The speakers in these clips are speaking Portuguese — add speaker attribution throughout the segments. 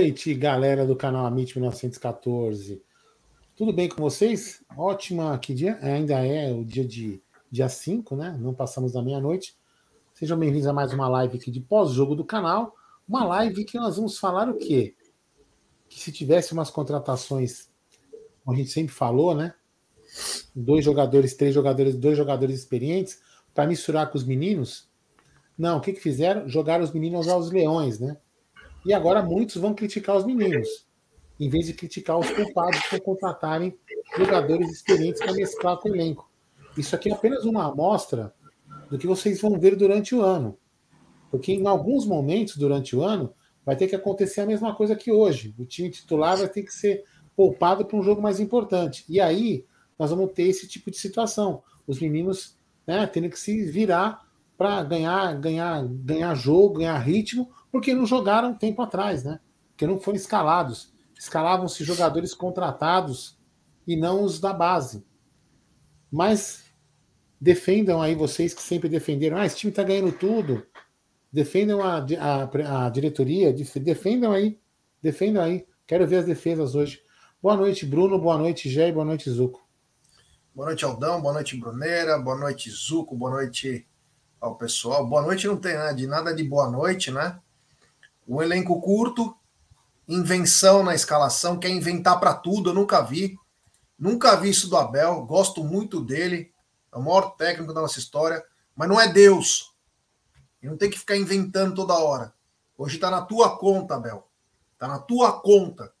Speaker 1: Noite, galera do canal Amit 1914. Tudo bem com vocês? Ótima, que dia? Ainda é o dia de dia 5, né? Não passamos da meia-noite. Sejam bem-vindos a mais uma live aqui de pós-jogo do canal. Uma live que nós vamos falar o quê? Que se tivesse umas contratações, como a gente sempre falou, né? Dois jogadores, três jogadores, dois jogadores experientes, para misturar com os meninos. Não, o que, que fizeram? Jogaram os meninos aos leões, né? E agora muitos vão criticar os meninos, em vez de criticar os culpados por contratarem jogadores experientes para mesclar com o elenco. Isso aqui é apenas uma amostra do que vocês vão ver durante o ano. Porque em alguns momentos durante o ano vai ter que acontecer a mesma coisa que hoje. O time titular vai ter que ser poupado para um jogo mais importante. E aí nós vamos ter esse tipo de situação. Os meninos né, tendo que se virar para ganhar, ganhar, ganhar jogo, ganhar ritmo, porque não jogaram tempo atrás, né? Porque não foram escalados. Escalavam-se jogadores contratados e não os da base. Mas defendam aí vocês que sempre defenderam. Ah, esse time está ganhando tudo. Defendam a, a, a diretoria, defendam aí. Defendam aí. Quero ver as defesas hoje. Boa noite, Bruno. Boa noite, Gé. Boa noite, Zuco.
Speaker 2: Boa noite, Aldão. Boa noite, Bruneira. Boa noite, Zuco. Boa noite ao pessoal. Boa noite não tem né, de nada de boa noite, né? Um elenco curto, invenção na escalação, quer inventar para tudo, eu nunca vi. Nunca vi isso do Abel, gosto muito dele, é o maior técnico da nossa história, mas não é Deus. E não tem que ficar inventando toda hora. Hoje está na tua conta, Abel. Está na tua conta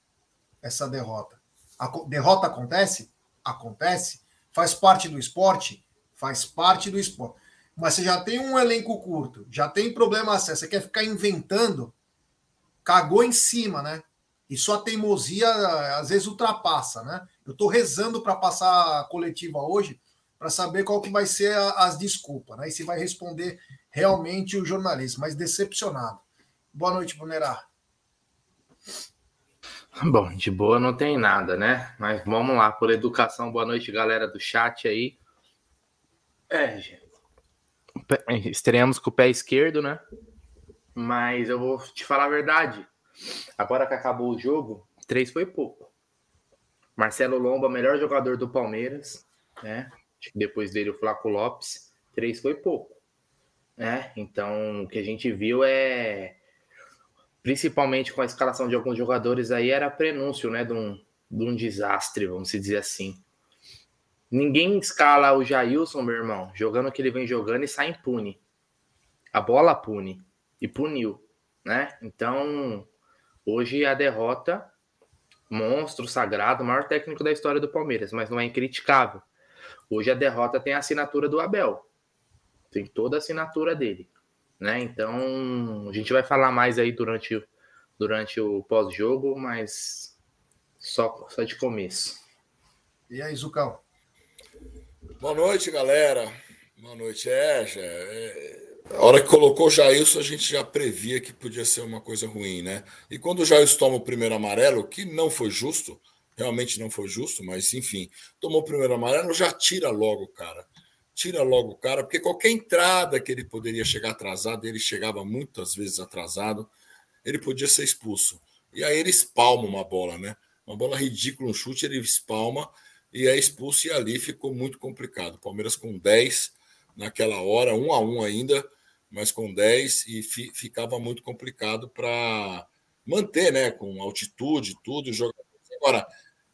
Speaker 2: essa derrota. A derrota acontece? Acontece. Faz parte do esporte? Faz parte do esporte. Mas você já tem um elenco curto, já tem problema acesso, você quer ficar inventando, cagou em cima, né? E só a teimosia às vezes ultrapassa, né? Eu estou rezando para passar a coletiva hoje para saber qual que vai ser a, as desculpas, né? E se vai responder realmente o jornalista, mas decepcionado. Boa noite, Bonerá.
Speaker 3: Bom, de boa não tem nada, né? Mas vamos lá, por educação, boa noite, galera do chat aí. É, gente. Estreamos com o pé esquerdo, né? Mas eu vou te falar a verdade. Agora que acabou o jogo, três foi pouco. Marcelo Lomba, melhor jogador do Palmeiras, né? Depois dele o Flaco Lopes, três foi pouco, né? Então o que a gente viu é, principalmente com a escalação de alguns jogadores aí, era prenúncio, né? De um, de um desastre, vamos dizer assim. Ninguém escala o Jailson, meu irmão, jogando o que ele vem jogando e sai impune. A bola pune e puniu, né? Então, hoje a derrota, monstro sagrado, maior técnico da história do Palmeiras, mas não é incriticável. Hoje a derrota tem a assinatura do Abel. Tem toda a assinatura dele, né? Então, a gente vai falar mais aí durante, durante o pós-jogo, mas só, só de começo.
Speaker 2: E aí, Zucão?
Speaker 4: Boa noite, galera. Boa noite. É, já, é, a hora que colocou o Jailson, a gente já previa que podia ser uma coisa ruim, né? E quando o Jailson toma o primeiro amarelo, que não foi justo, realmente não foi justo, mas enfim, tomou o primeiro amarelo, já tira logo o cara. Tira logo o cara, porque qualquer entrada que ele poderia chegar atrasado, ele chegava muitas vezes atrasado, ele podia ser expulso. E aí ele espalma uma bola, né? Uma bola ridícula, um chute, ele espalma e é expulso, e ali ficou muito complicado. Palmeiras com 10 naquela hora, um a um ainda, mas com 10, e fi, ficava muito complicado para manter, né? Com altitude, tudo, jogadores. Agora,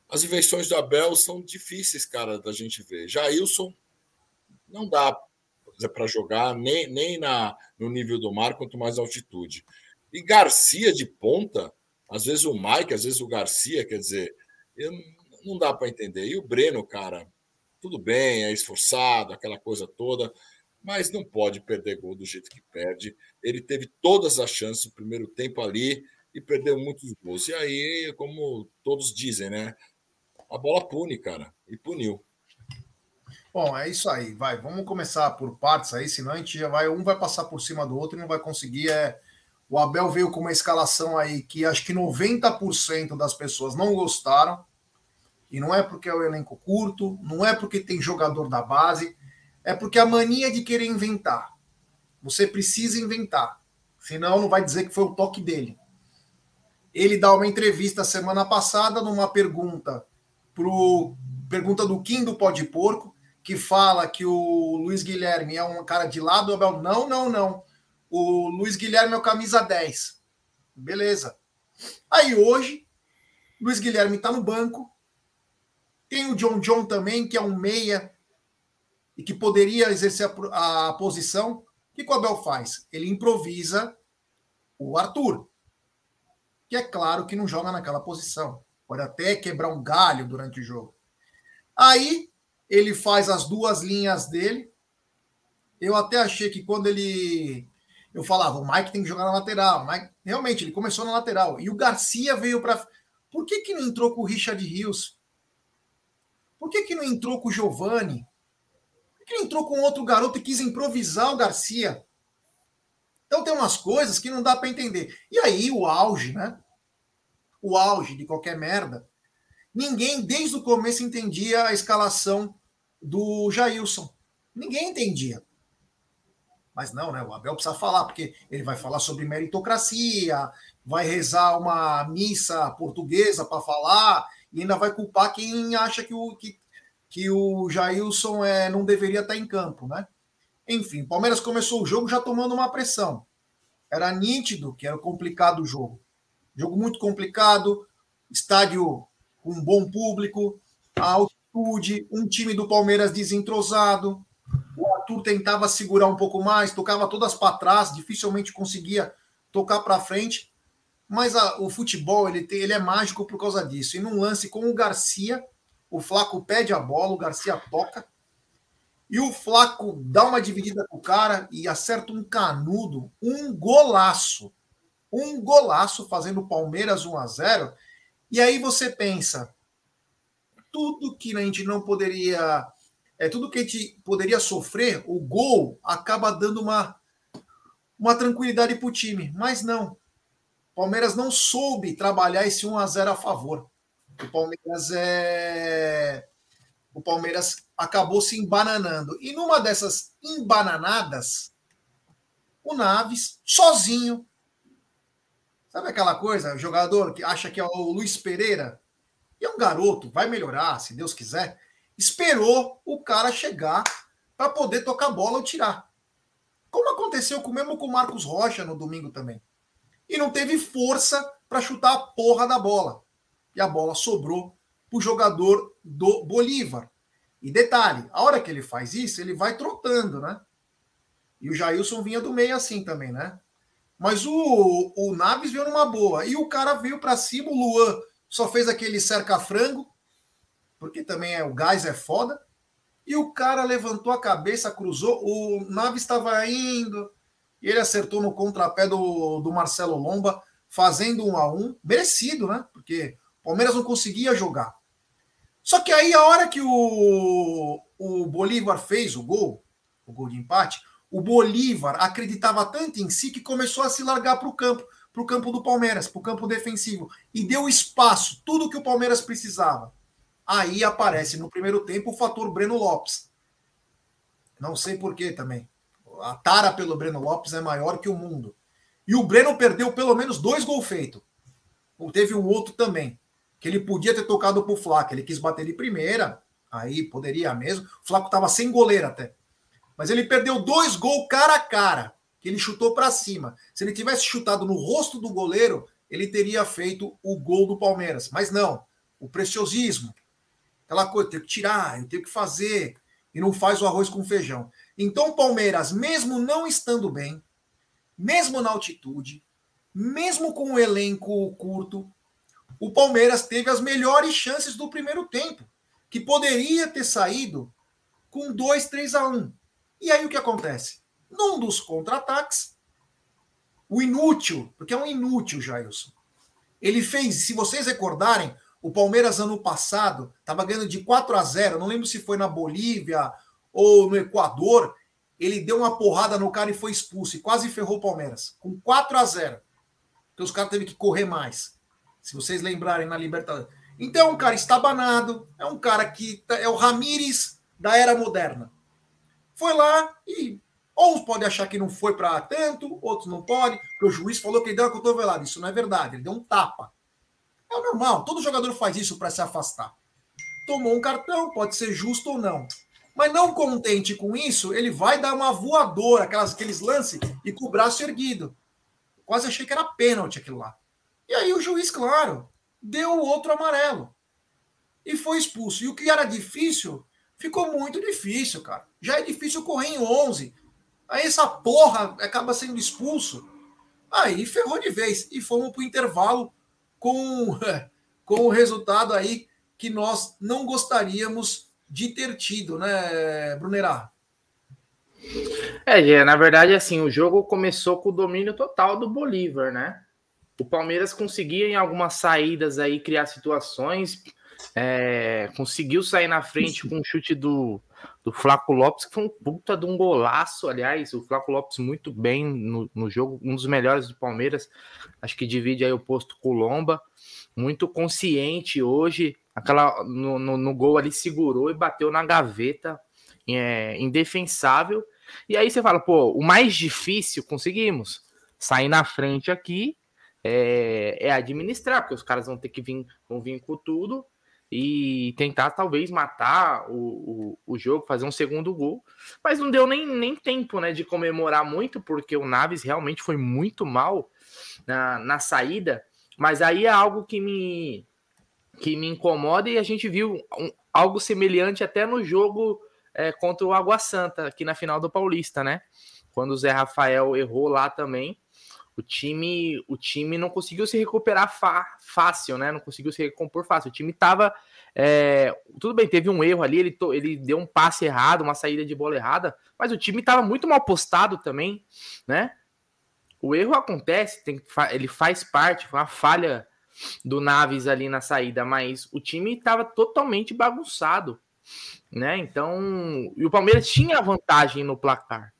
Speaker 4: as invenções do Abel são difíceis, cara, da gente ver. Jailson não dá para jogar nem, nem na, no nível do mar, quanto mais altitude. E Garcia de ponta, às vezes o Mike, às vezes o Garcia, quer dizer, eu não dá para entender. E o Breno, cara, tudo bem, é esforçado, aquela coisa toda, mas não pode perder gol do jeito que perde. Ele teve todas as chances no primeiro tempo ali e perdeu muitos gols. E aí, como todos dizem, né? A bola pune, cara, e puniu.
Speaker 2: Bom, é isso aí. Vai, vamos começar por partes aí, senão a gente já vai, um vai passar por cima do outro e não vai conseguir. É... O Abel veio com uma escalação aí que acho que 90% das pessoas não gostaram. E não é porque é o elenco curto, não é porque tem jogador da base, é porque a mania de querer inventar. Você precisa inventar, senão não vai dizer que foi o toque dele. Ele dá uma entrevista semana passada numa pergunta pro pergunta do Kim do Pó de Porco, que fala que o Luiz Guilherme é um cara de lado, Abel, não, não, não. O Luiz Guilherme é o camisa 10. Beleza. Aí hoje, Luiz Guilherme está no banco. Tem o John John também, que é um meia e que poderia exercer a, a posição. O que o Abel faz? Ele improvisa o Arthur, que é claro que não joga naquela posição. Pode até quebrar um galho durante o jogo. Aí ele faz as duas linhas dele. Eu até achei que quando ele. Eu falava, o Mike tem que jogar na lateral. Mike... Realmente, ele começou na lateral. E o Garcia veio para. Por que, que não entrou com o Richard Rios? Por que, que não entrou com o Giovanni? Que não entrou com outro garoto e quis improvisar o Garcia? Então tem umas coisas que não dá para entender. E aí o auge, né? O auge de qualquer merda Ninguém, desde o começo, entendia a escalação do Jailson. Ninguém entendia. Mas não, né? O Abel precisa falar, porque ele vai falar sobre meritocracia, vai rezar uma missa portuguesa para falar, e ainda vai culpar quem acha que o, que, que o Jailson é, não deveria estar em campo, né? Enfim, o Palmeiras começou o jogo já tomando uma pressão. Era nítido que era complicado o jogo. Jogo muito complicado, estádio um bom público, a altitude, um time do Palmeiras desentrosado. O Arthur tentava segurar um pouco mais, tocava todas para trás, dificilmente conseguia tocar para frente. Mas a, o futebol ele, tem, ele é mágico por causa disso. E num lance com o Garcia, o Flaco pede a bola, o Garcia toca. E o Flaco dá uma dividida com o cara e acerta um canudo, um golaço. Um golaço fazendo o Palmeiras 1 a 0 e aí você pensa, tudo que a gente não poderia, é tudo que a gente poderia sofrer, o gol acaba dando uma uma tranquilidade para o time, mas não. Palmeiras não soube trabalhar esse 1 a 0 a favor. O Palmeiras é o Palmeiras acabou se embananando. E numa dessas embananadas, o Naves, sozinho, Sabe aquela coisa, jogador que acha que é o Luiz Pereira? E é um garoto, vai melhorar, se Deus quiser. Esperou o cara chegar para poder tocar bola ou tirar. Como aconteceu com, mesmo com o Marcos Rocha no domingo também. E não teve força para chutar a porra da bola. E a bola sobrou para o jogador do Bolívar. E detalhe, a hora que ele faz isso, ele vai trotando, né? E o Jailson vinha do meio assim também, né? Mas o, o Naves veio numa boa. E o cara veio para cima, o Luan só fez aquele cerca-frango, porque também é o gás é foda. E o cara levantou a cabeça, cruzou. O Naves estava indo, e ele acertou no contrapé do, do Marcelo Lomba, fazendo um a um, merecido, né? Porque Palmeiras não conseguia jogar. Só que aí, a hora que o, o Bolívar fez o gol, o gol de empate, o Bolívar acreditava tanto em si que começou a se largar para o campo, para o campo do Palmeiras, para o campo defensivo, e deu espaço, tudo que o Palmeiras precisava. Aí aparece no primeiro tempo o fator Breno Lopes. Não sei porquê também. A tara pelo Breno Lopes é maior que o mundo. E o Breno perdeu pelo menos dois gols feitos. Teve um outro também, que ele podia ter tocado para o Flaco. Ele quis bater de primeira, aí poderia mesmo. O Flaco estava sem goleiro até. Mas ele perdeu dois gols cara a cara, que ele chutou para cima. Se ele tivesse chutado no rosto do goleiro, ele teria feito o gol do Palmeiras. Mas não, o preciosismo. Aquela coisa, tem que tirar, eu tenho que fazer. E não faz o arroz com feijão. Então o Palmeiras, mesmo não estando bem, mesmo na altitude, mesmo com o elenco curto, o Palmeiras teve as melhores chances do primeiro tempo, que poderia ter saído com 2, 3 a 1. E aí o que acontece? Num dos contra-ataques, o inútil, porque é um inútil, Jailson. Ele fez, se vocês recordarem, o Palmeiras ano passado estava ganhando de 4 a 0, não lembro se foi na Bolívia ou no Equador, ele deu uma porrada no cara e foi expulso e quase ferrou o Palmeiras, com 4 a 0. Porque os caras teve que correr mais. Se vocês lembrarem na Libertadores. Então é um cara estabanado, é um cara que tá, é o Ramires da era moderna. Foi lá e Uns podem achar que não foi para tanto, outros não podem, porque o juiz falou que ele deu uma cotovelada. Isso não é verdade, ele deu um tapa. É o normal, todo jogador faz isso para se afastar. Tomou um cartão, pode ser justo ou não. Mas não contente com isso, ele vai dar uma voadora, aquelas, aqueles lances, e com o braço erguido. Quase achei que era pênalti aquilo lá. E aí o juiz, claro, deu o outro amarelo. E foi expulso. E o que era difícil, ficou muito difícil, cara. Já é difícil correr em 11. Aí essa porra acaba sendo expulso. Aí ferrou de vez. E fomos para o intervalo com, com o resultado aí que nós não gostaríamos de ter tido, né, Brunerá?
Speaker 3: É, na verdade, assim, o jogo começou com o domínio total do Bolívar, né? O Palmeiras conseguia em algumas saídas aí criar situações, é, conseguiu sair na frente com o chute do, do Flaco Lopes, que foi um puta de um golaço, aliás, o Flaco Lopes muito bem no, no jogo, um dos melhores do Palmeiras, acho que divide aí o posto com o Lomba, muito consciente hoje, aquela no, no, no gol ali segurou e bateu na gaveta, é, indefensável, e aí você fala, pô, o mais difícil conseguimos, sair na frente aqui, é, é, administrar, porque os caras vão ter que vir, vão vir com tudo e tentar talvez matar o, o, o, jogo, fazer um segundo gol. Mas não deu nem, nem tempo né, de comemorar muito, porque o Naves realmente foi muito mal na, na saída. Mas aí é algo que me, que me incomoda e a gente viu um, algo semelhante até no jogo é, contra o Água Santa, aqui na final do Paulista, né? Quando o Zé Rafael errou lá também o time, o time não conseguiu se recuperar fácil, né? Não conseguiu se recompor fácil. O time tava. É, tudo bem, teve um erro ali, ele, ele deu um passe errado, uma saída de bola errada, mas o time tava muito mal postado também, né? O erro acontece, tem, ele faz parte, foi uma falha do Naves ali na saída, mas o time tava totalmente bagunçado, né? Então, e o Palmeiras tinha vantagem no placar.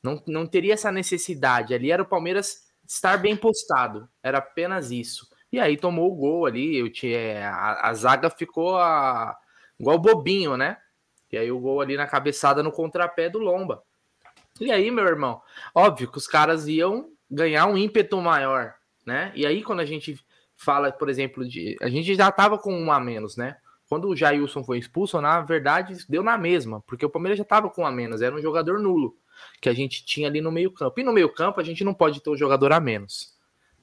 Speaker 3: Não, não teria essa necessidade. Ali era o Palmeiras estar bem postado. Era apenas isso. E aí tomou o gol ali. Eu tinha, a, a zaga ficou a, igual bobinho, né? E aí o gol ali na cabeçada no contrapé do Lomba. E aí, meu irmão, óbvio que os caras iam ganhar um ímpeto maior, né? E aí, quando a gente fala, por exemplo, de. A gente já tava com um a menos, né? Quando o Jailson foi expulso, na verdade, deu na mesma, porque o Palmeiras já tava com um a menos, era um jogador nulo que a gente tinha ali no meio-campo. E no meio-campo a gente não pode ter um jogador a menos.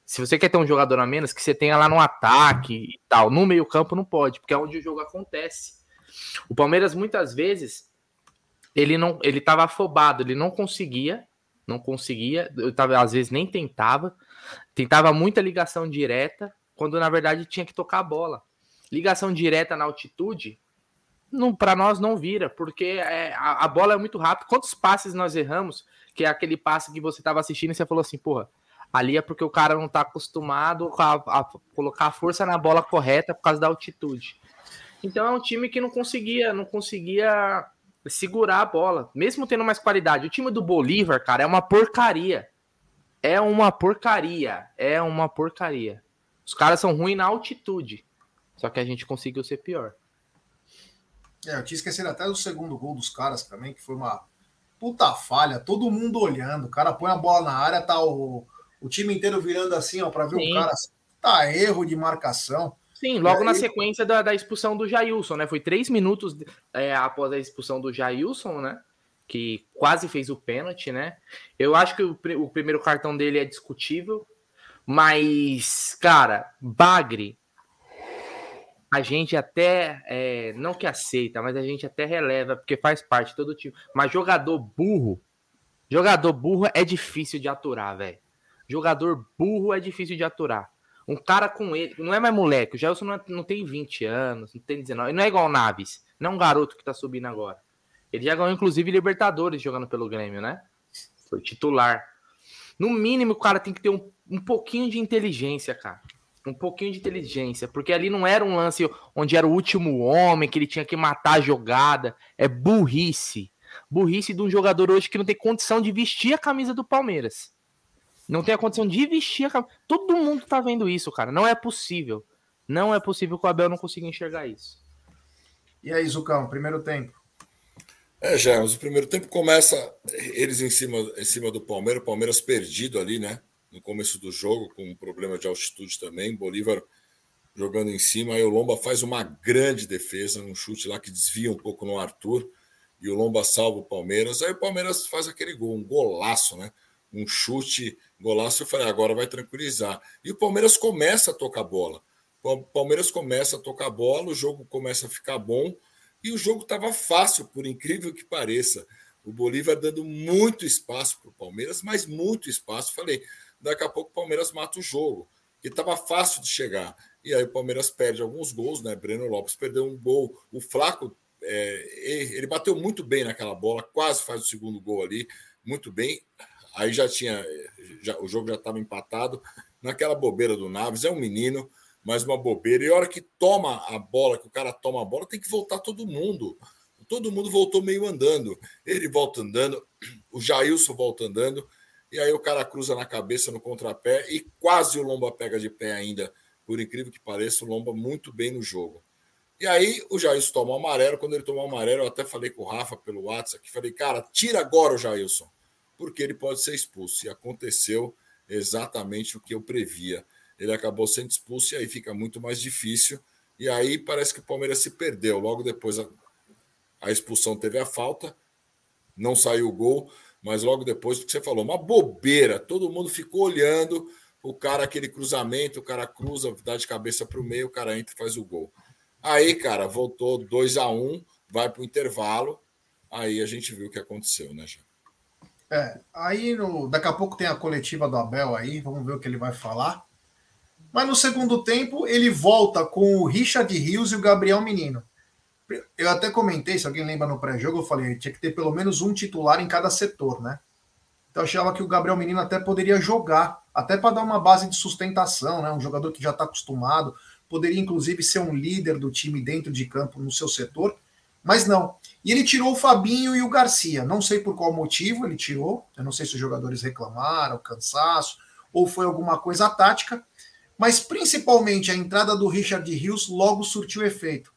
Speaker 3: Se você quer ter um jogador a menos, que você tenha lá no ataque e tal. No meio-campo não pode, porque é onde o jogo acontece. O Palmeiras muitas vezes ele não, ele estava afobado, ele não conseguia, não conseguia, eu tava, às vezes nem tentava, tentava muita ligação direta, quando na verdade tinha que tocar a bola. Ligação direta na altitude, não para nós não vira, porque é, a, a, bola é muito rápida. Quantos passes nós erramos? Que é aquele passe que você estava assistindo e você falou assim, porra, ali é porque o cara não está acostumado a, a, colocar a força na bola correta por causa da altitude. Então é um time que não conseguia, não conseguia segurar a bola, mesmo tendo mais qualidade. O time do Bolívar, cara, é uma porcaria. É uma porcaria, é uma porcaria. Os caras são ruins na altitude. Só que a gente conseguiu ser pior.
Speaker 2: É, eu tinha esquecido até do segundo gol dos caras também, que foi uma puta falha, todo mundo olhando. O cara põe a bola na área, tá o, o time inteiro virando assim, ó, para ver Sim. o cara. Tá erro de marcação.
Speaker 3: Sim, logo aí... na sequência da, da, expulsão do Jailson, né? Foi três minutos é, após a expulsão do Jailson, né? Que quase fez o pênalti, né? Eu acho que o, o primeiro cartão dele é discutível, mas, cara, Bagre a gente até, é, não que aceita, mas a gente até releva, porque faz parte todo time. Mas jogador burro, jogador burro é difícil de aturar, velho. Jogador burro é difícil de aturar. Um cara com ele, não é mais moleque, o Gelson não, é, não tem 20 anos, não tem 19, ele não é igual o Naves, não é um garoto que tá subindo agora. Ele já ganhou, inclusive, Libertadores jogando pelo Grêmio, né? Foi titular. No mínimo, o cara tem que ter um, um pouquinho de inteligência, cara um pouquinho de inteligência, porque ali não era um lance onde era o último homem, que ele tinha que matar a jogada. É burrice. Burrice de um jogador hoje que não tem condição de vestir a camisa do Palmeiras. Não tem a condição de vestir a camisa. Todo mundo tá vendo isso, cara. Não é possível. Não é possível que o Abel não consiga enxergar isso.
Speaker 2: E aí, Zucão, primeiro tempo?
Speaker 4: É, já, mas o primeiro tempo começa eles em cima, em cima do Palmeiras, o Palmeiras perdido ali, né? No começo do jogo, com um problema de altitude também. Bolívar jogando em cima. Aí o Lomba faz uma grande defesa, um chute lá que desvia um pouco no Arthur. E o Lomba salva o Palmeiras. Aí o Palmeiras faz aquele gol, um golaço, né? Um chute, golaço. Eu falei, agora vai tranquilizar. E o Palmeiras começa a tocar bola. O Palmeiras começa a tocar bola, o jogo começa a ficar bom. E o jogo estava fácil, por incrível que pareça. O Bolívar dando muito espaço para o Palmeiras, mas muito espaço. Falei, daqui a pouco o Palmeiras mata o jogo, que estava fácil de chegar. E aí o Palmeiras perde alguns gols, né? Breno Lopes perdeu um gol. O Flaco, é, ele bateu muito bem naquela bola, quase faz o segundo gol ali, muito bem. Aí já tinha, já, o jogo já estava empatado. Naquela bobeira do Naves, é um menino, mas uma bobeira. E a hora que toma a bola, que o cara toma a bola, tem que voltar todo mundo. Todo mundo voltou meio andando. Ele volta andando, o Jailson volta andando, e aí o cara cruza na cabeça no contrapé e quase o Lomba pega de pé ainda por incrível que pareça, o Lomba muito bem no jogo. E aí o Jailson toma o amarelo. Quando ele tomou o amarelo, eu até falei com o Rafa pelo WhatsApp, que falei, cara, tira agora o Jailson, porque ele pode ser expulso. E aconteceu exatamente o que eu previa. Ele acabou sendo expulso e aí fica muito mais difícil. E aí parece que o Palmeiras se perdeu. Logo depois a, expulsão teve a falta, não saiu o gol, mas logo depois, o que você falou, uma bobeira. Todo mundo ficou olhando o cara, aquele cruzamento, o cara cruza, dá de cabeça para o meio, o cara entra e faz o gol. Aí, cara, voltou 2 a 1 um, vai para o intervalo. Aí a gente viu o que aconteceu, né, Jean?
Speaker 2: É, aí no, daqui a pouco tem a coletiva do Abel aí, vamos ver o que ele vai falar. Mas no segundo tempo ele volta com o Richard Rios e o Gabriel Menino. Eu até comentei, se alguém lembra no pré-jogo, eu falei, tinha que ter pelo menos um titular em cada setor, né? Então eu achava que o Gabriel Menino até poderia jogar, até para dar uma base de sustentação, né? Um jogador que já está acostumado, poderia inclusive ser um líder do time dentro de campo no seu setor, mas não. E ele tirou o Fabinho e o Garcia. Não sei por qual motivo ele tirou. Eu não sei se os jogadores reclamaram, cansaço, ou foi alguma coisa tática, mas principalmente a entrada do Richard Rios logo surtiu efeito.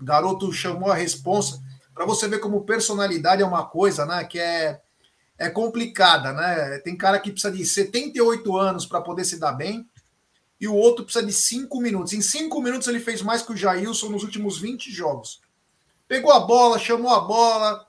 Speaker 2: O garoto chamou a responsa para você ver como personalidade é uma coisa, né? Que é é complicada, né? Tem cara que precisa de 78 anos para poder se dar bem e o outro precisa de 5 minutos. Em 5 minutos ele fez mais que o Jailson nos últimos 20 jogos. Pegou a bola, chamou a bola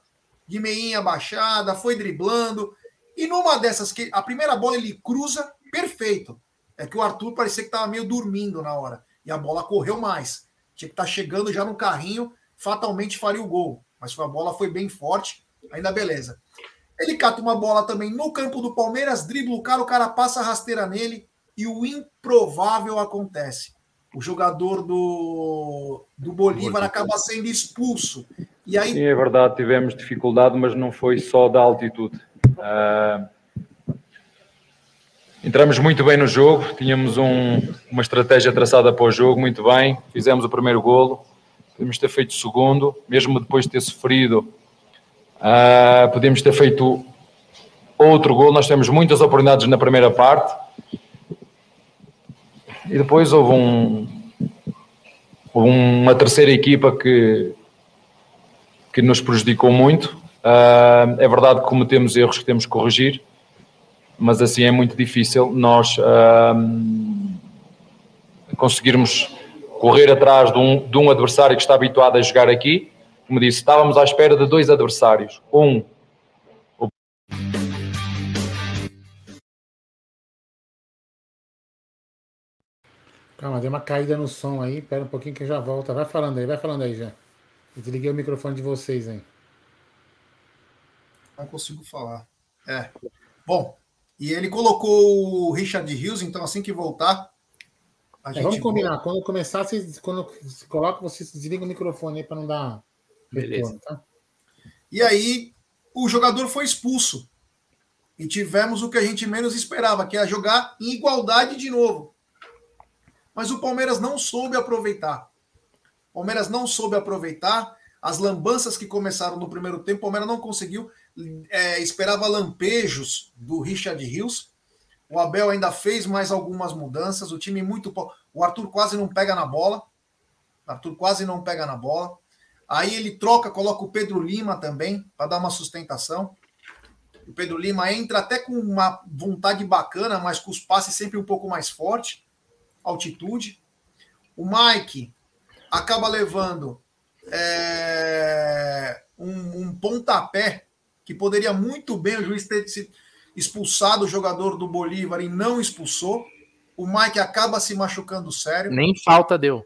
Speaker 2: de meinha baixada, foi driblando. E numa dessas que a primeira bola ele cruza perfeito. É que o Arthur parecia que estava meio dormindo na hora. E a bola correu mais. Tinha que estar chegando já no carrinho, fatalmente faria o gol. Mas a bola foi bem forte, ainda beleza. Ele cata uma bola também no campo do Palmeiras, dribla o cara, o cara passa a rasteira nele e o improvável acontece. O jogador do, do Bolívar acaba sendo expulso. E aí...
Speaker 5: Sim, é verdade, tivemos dificuldade, mas não foi só da altitude. Uh, entramos muito bem no jogo, tínhamos um, uma estratégia traçada para o jogo, muito bem, fizemos o primeiro golo, podemos ter feito o segundo, mesmo depois de ter sofrido Uh, ter feito outro gol. Nós temos muitas oportunidades na primeira parte. E depois houve, um, uma terceira equipa que, que nos prejudicou muito. Uh, é verdade que cometemos erros que temos que corrigir, mas assim é muito difícil nós uh, conseguirmos correr atrás de um, de um adversário que está habituado a jogar aqui como disse, estávamos à espera de dois adversários. Um.
Speaker 1: Calma, deu uma caída no som aí. Espera um pouquinho que já volta. Vai falando aí, vai falando aí já. Eu desliguei o microfone de vocês aí.
Speaker 2: Não consigo falar. É. Bom, e ele colocou o Richard Hughes, então assim que voltar.
Speaker 1: É, vamos combinar. Volta. Quando começar, vocês, quando se coloca, vocês desligam o microfone aí para não dar
Speaker 2: Beleza. Tá? E aí o jogador foi expulso. E tivemos o que a gente menos esperava, que é jogar em igualdade de novo. Mas o Palmeiras não soube aproveitar. O Palmeiras não soube aproveitar as lambanças que começaram no primeiro tempo. O Palmeiras não conseguiu. É, esperava lampejos do Richard Rios. O Abel ainda fez mais algumas mudanças. O time muito. O Arthur quase não pega na bola. O Arthur quase não pega na bola. Aí ele troca, coloca o Pedro Lima também, para dar uma sustentação. O Pedro Lima entra até com uma vontade bacana, mas com os passes sempre um pouco mais forte, altitude. O Mike acaba levando é, um, um, pontapé que poderia muito bem o juiz ter expulsado o jogador do Bolívar e não expulsou. O Mike acaba se machucando sério.
Speaker 3: Nem falta deu.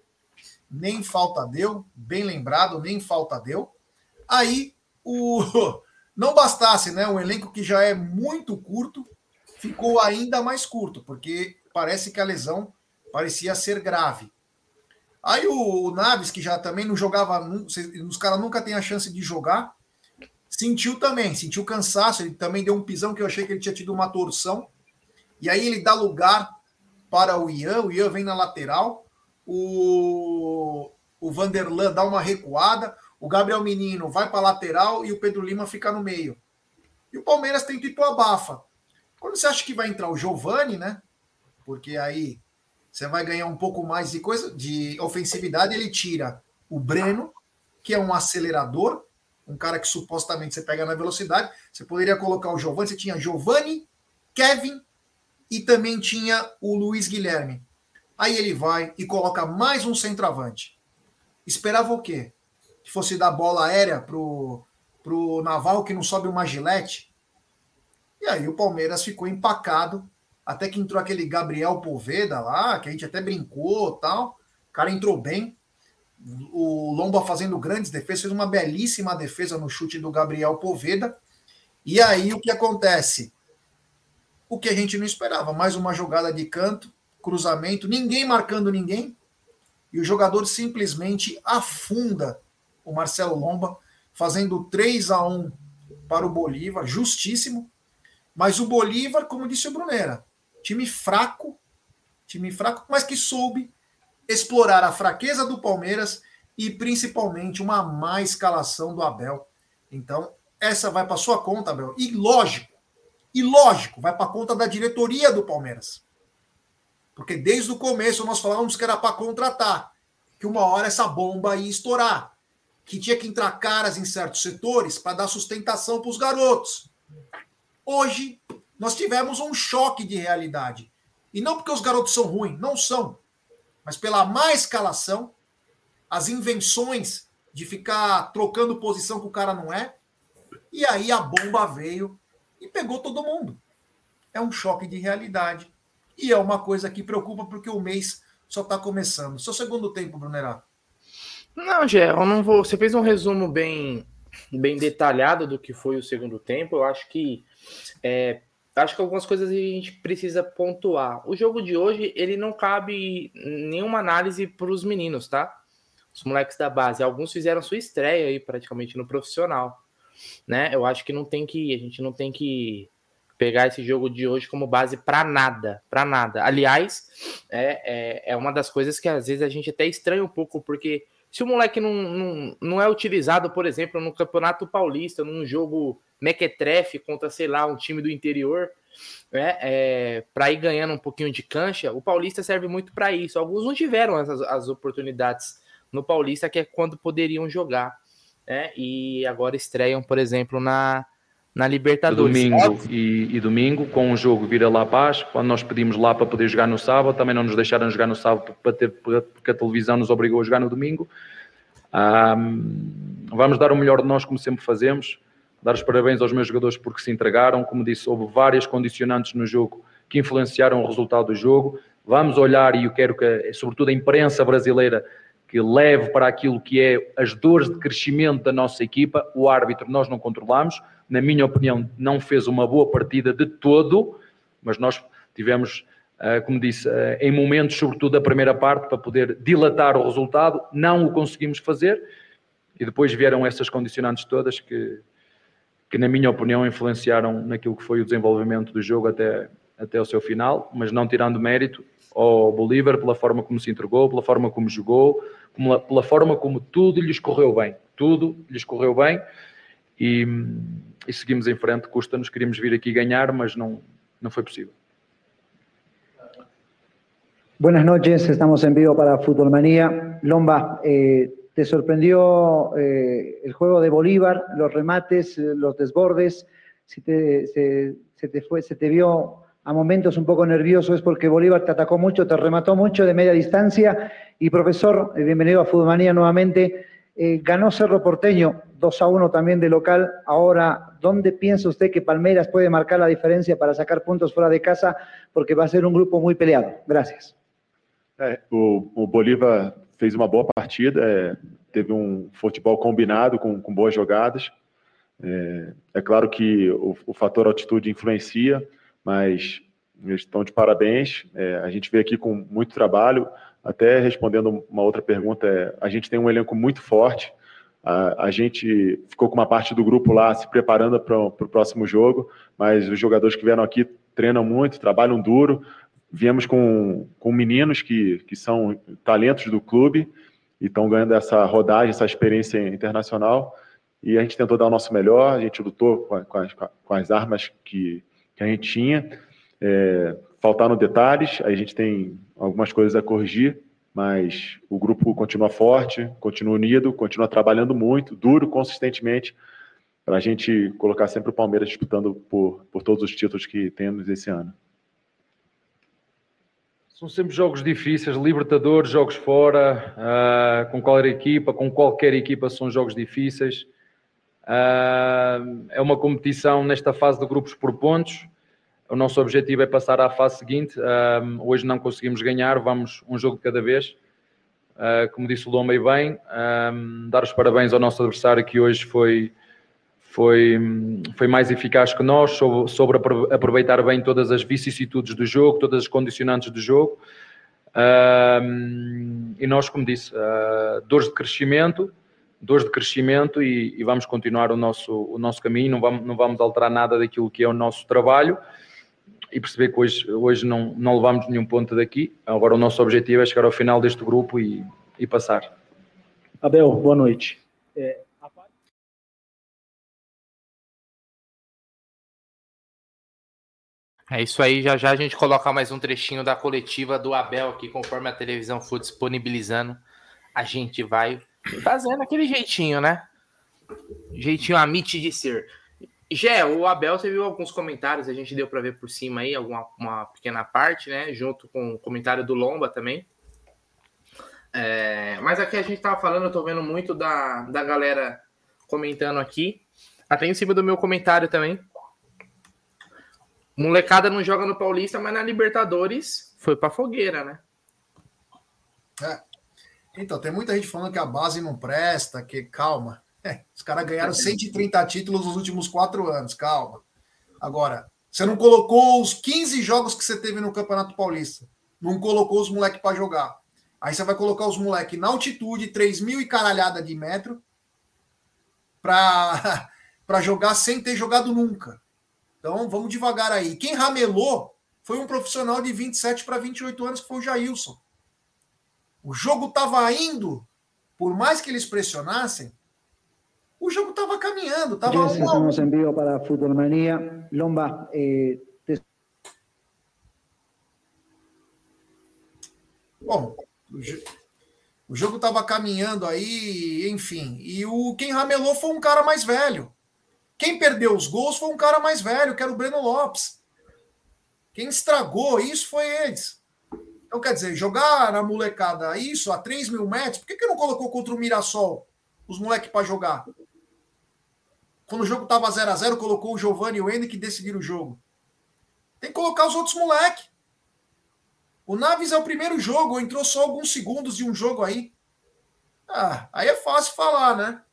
Speaker 2: Nem falta deu, bem lembrado, nem falta deu. Aí o não bastasse, né, um elenco que já é muito curto, ficou ainda mais curto, porque parece que a lesão parecia ser grave. Aí o, o Naves, que já também não jogava, os caras nunca têm a chance de jogar, sentiu também, sentiu cansaço, ele também deu um pisão que eu achei que ele tinha tido uma torção. E aí ele dá lugar para o Ian, o Ian vem na lateral, o, o Vanderlan dá uma recuada, o Gabriel Menino vai para a lateral e o Pedro Lima fica no meio. E o Palmeiras tem tipo abafa. Quando você acha que vai entrar o Giovani, né? Porque aí você vai ganhar um pouco mais de coisa de ofensividade. Ele tira o Breno, que é um acelerador, um cara que supostamente você pega na velocidade. Você poderia colocar o Giovani, você tinha Giovani, Kevin e também tinha o Luiz Guilherme. Aí ele vai e coloca mais um centroavante. Esperava o quê? Que fosse dar bola aérea pro, pro Naval que não sobe uma gilete. E aí o Palmeiras ficou empacado até que entrou aquele Gabriel Poveda lá, que a gente até brincou tal. O cara entrou bem. O Lomba fazendo grandes defesas, fez uma belíssima defesa no chute do Gabriel Poveda. E aí o que acontece? O que a gente não esperava, mais uma jogada de canto, cruzamento, ninguém marcando ninguém, e o jogador simplesmente afunda o Marcelo Lomba, fazendo 3 a 1 para o Bolívar, justíssimo. Mas o Bolívar, como disse o Brunera, Time fraco, time fraco, mas que soube explorar a fraqueza do Palmeiras e principalmente uma má escalação do Abel. Então, essa vai para sua conta, Abel. E lógico, e lógico, vai para conta da diretoria do Palmeiras. Porque desde o começo nós falávamos que era para contratar, que uma hora essa bomba ia estourar, que tinha que entrar caras em certos setores para dar sustentação para os garotos. Hoje nós tivemos um choque de realidade. E não porque os garotos são ruins, não são. Mas pela má escalação, as invenções de ficar trocando posição que o cara não é. E aí a bomba veio e pegou todo mundo. É um choque de realidade. E é uma coisa que preocupa porque o mês só está começando. Seu segundo tempo, Brunerá.
Speaker 3: Não, Gé, eu não vou. Você fez um resumo bem, bem detalhado do que foi o segundo tempo. Eu acho que é, acho que algumas coisas a gente precisa pontuar. O jogo de hoje, ele não cabe nenhuma análise para os meninos, tá? Os moleques da base. Alguns fizeram sua estreia aí praticamente no profissional, né? Eu acho que não tem que, a gente não tem que pegar esse jogo de hoje como base para nada, para nada. Aliás, é, é, é uma das coisas que às vezes a gente até estranha um pouco, porque se o moleque não, não, não é utilizado, por exemplo, no Campeonato Paulista, num jogo mequetrefe contra, sei lá, um time do interior, né, é, para ir ganhando um pouquinho de cancha, o Paulista serve muito para isso. Alguns não tiveram as, as oportunidades no Paulista, que é quando poderiam jogar. Né, e agora estreiam, por exemplo, na, na Libertadores.
Speaker 5: Domingo e, e, domingo, com o jogo Vira La Paz, quando nós pedimos lá para poder jogar no sábado, também não nos deixaram jogar no sábado para ter, porque a televisão nos obrigou a jogar no domingo. Vamos dar o melhor de nós, como sempre fazemos dar os parabéns aos meus jogadores porque se entregaram. Como disse, houve várias condicionantes no jogo que influenciaram o resultado do jogo. Vamos olhar, e eu quero que, sobretudo, a imprensa brasileira que leve para aquilo que é as dores de crescimento da nossa equipa. O árbitro nós não controlamos, na minha opinião, não fez uma boa partida de todo, mas nós tivemos, eh, como disse, eh, em momentos, sobretudo da primeira parte, para poder dilatar o resultado, não o conseguimos fazer. E depois vieram essas condicionantes todas que, que na minha opinião influenciaram naquilo que foi o desenvolvimento do jogo até, até o seu final, mas não tirando mérito ao Bolívar pela forma como se entregou, pela forma como jogou, pela forma como tudo lhes correu bem, tudo lhes correu bem e, e seguimos em frente, custa-nos, queríamos vir aqui ganhar, mas não, não foi possível.
Speaker 6: Buenas noches, estamos en vivo para Fútbol Manía. Lomba, eh, te sorprendió eh, el juego de Bolívar, los remates, eh, los desbordes, si te, se, te vio a momentos un poco nervioso, es porque Bolívar te atacó mucho, te remató mucho de media distancia. Y profesor, eh, bienvenido a Fudmanía nuevamente. Eh, ganó Cerro Porteño 2 a 1 también de local. Ahora, ¿dónde piensa usted que Palmeiras puede marcar la diferencia para sacar puntos fuera de casa? Porque va a ser um grupo muito peleado. Gracias.
Speaker 7: O, Bolívar fez uma boa partida, é, teve um futebol combinado com, com boas jogadas. É, é, claro que o, o, fator altitude influencia, mas eles estão de parabéns. É, a gente veio aqui com muito trabalho. Até respondendo uma outra pergunta, é, a gente tem um elenco muito forte. A, a gente ficou com uma parte do grupo lá se preparando para o próximo jogo, mas os jogadores que vieram aqui treinam muito, trabalham duro. Viemos com, com meninos que, que são talentos do clube e estão ganhando essa rodagem, essa experiência internacional. E a gente tentou dar o nosso melhor, a gente lutou com, com, as, com as armas que, que a gente tinha. É, faltaram detalhes, a gente tem algumas coisas a corrigir, mas o grupo continua forte, continua unido, continua trabalhando muito, duro, consistentemente, para a gente colocar sempre o Palmeiras disputando por, por todos os títulos que temos esse ano.
Speaker 5: São sempre jogos difíceis, Libertadores, jogos fora, uh, com qualquer equipa, com qualquer equipa são jogos difíceis. Uh, é uma competição nesta fase de grupos por pontos. O nosso objetivo é passar à fase seguinte. Um, hoje não conseguimos ganhar, vamos um jogo de cada vez. Uh, como disse o Lomba e bem, dar os parabéns ao nosso adversário que hoje foi, foi, foi mais eficaz que nós, sobre, aproveitar bem todas as vicissitudes do jogo, todas as condicionantes do jogo. Um, e nós, como disse, uh, dores de crescimento, dores de crescimento e, e, vamos continuar o nosso, o nosso caminho, não vamos, não vamos alterar nada daquilo que é o nosso trabalho e perceber que hoje, hoje não, não levamos nenhum ponto daqui. Agora o nosso objetivo é chegar ao final deste grupo e, e passar.
Speaker 6: Abel, boa noite. É,
Speaker 3: é isso aí, já já a gente coloca mais um trechinho da coletiva do Abel aqui, conforme a televisão for disponibilizando, a gente vai fazendo aquele jeitinho, né? Jeitinho amite de ser. Gé, o Abel, você viu alguns comentários, a gente deu para ver por cima aí, alguma uma pequena parte, né? Junto com o comentário do Lomba também. É, mas aqui a gente tava falando, eu tô vendo muito da, da galera comentando aqui. Até em cima do meu comentário também. Molecada não joga no Paulista, mas na Libertadores foi pra fogueira, né?
Speaker 2: É. Então, tem muita gente falando que a base não presta, que calma. É, os caras ganharam 130 títulos nos últimos quatro anos, calma. Agora, você não colocou os 15 jogos que você teve no Campeonato Paulista. Não colocou os moleques para jogar. Aí você vai colocar os moleques na altitude, 3 mil e caralhada de metro, para jogar sem ter jogado nunca. Então vamos devagar aí. Quem ramelou foi um profissional de 27 para 28 anos, que foi o Jailson. O jogo estava indo, por mais que eles pressionassem, o jogo estava caminhando. Tava
Speaker 6: yes, um estamos em vivo para Futebol Mania. Lomba, eh, te...
Speaker 2: Bom, o jogo estava caminhando aí, enfim. E o quem ramelou foi um cara mais velho. Quem perdeu os gols foi um cara mais velho, que era o Breno Lopes. Quem estragou isso foi eles. Então, quer dizer, jogar na molecada isso a 3 mil metros, por que, que não colocou contra o Mirassol os moleques para jogar? Quando o jogo estava 0 a 0 colocou o Giovanni e o Ender que decidiram o jogo. Tem que colocar os outros moleques. O Naves é o primeiro jogo, entrou só alguns segundos de um jogo aí. Ah, aí é fácil falar, né?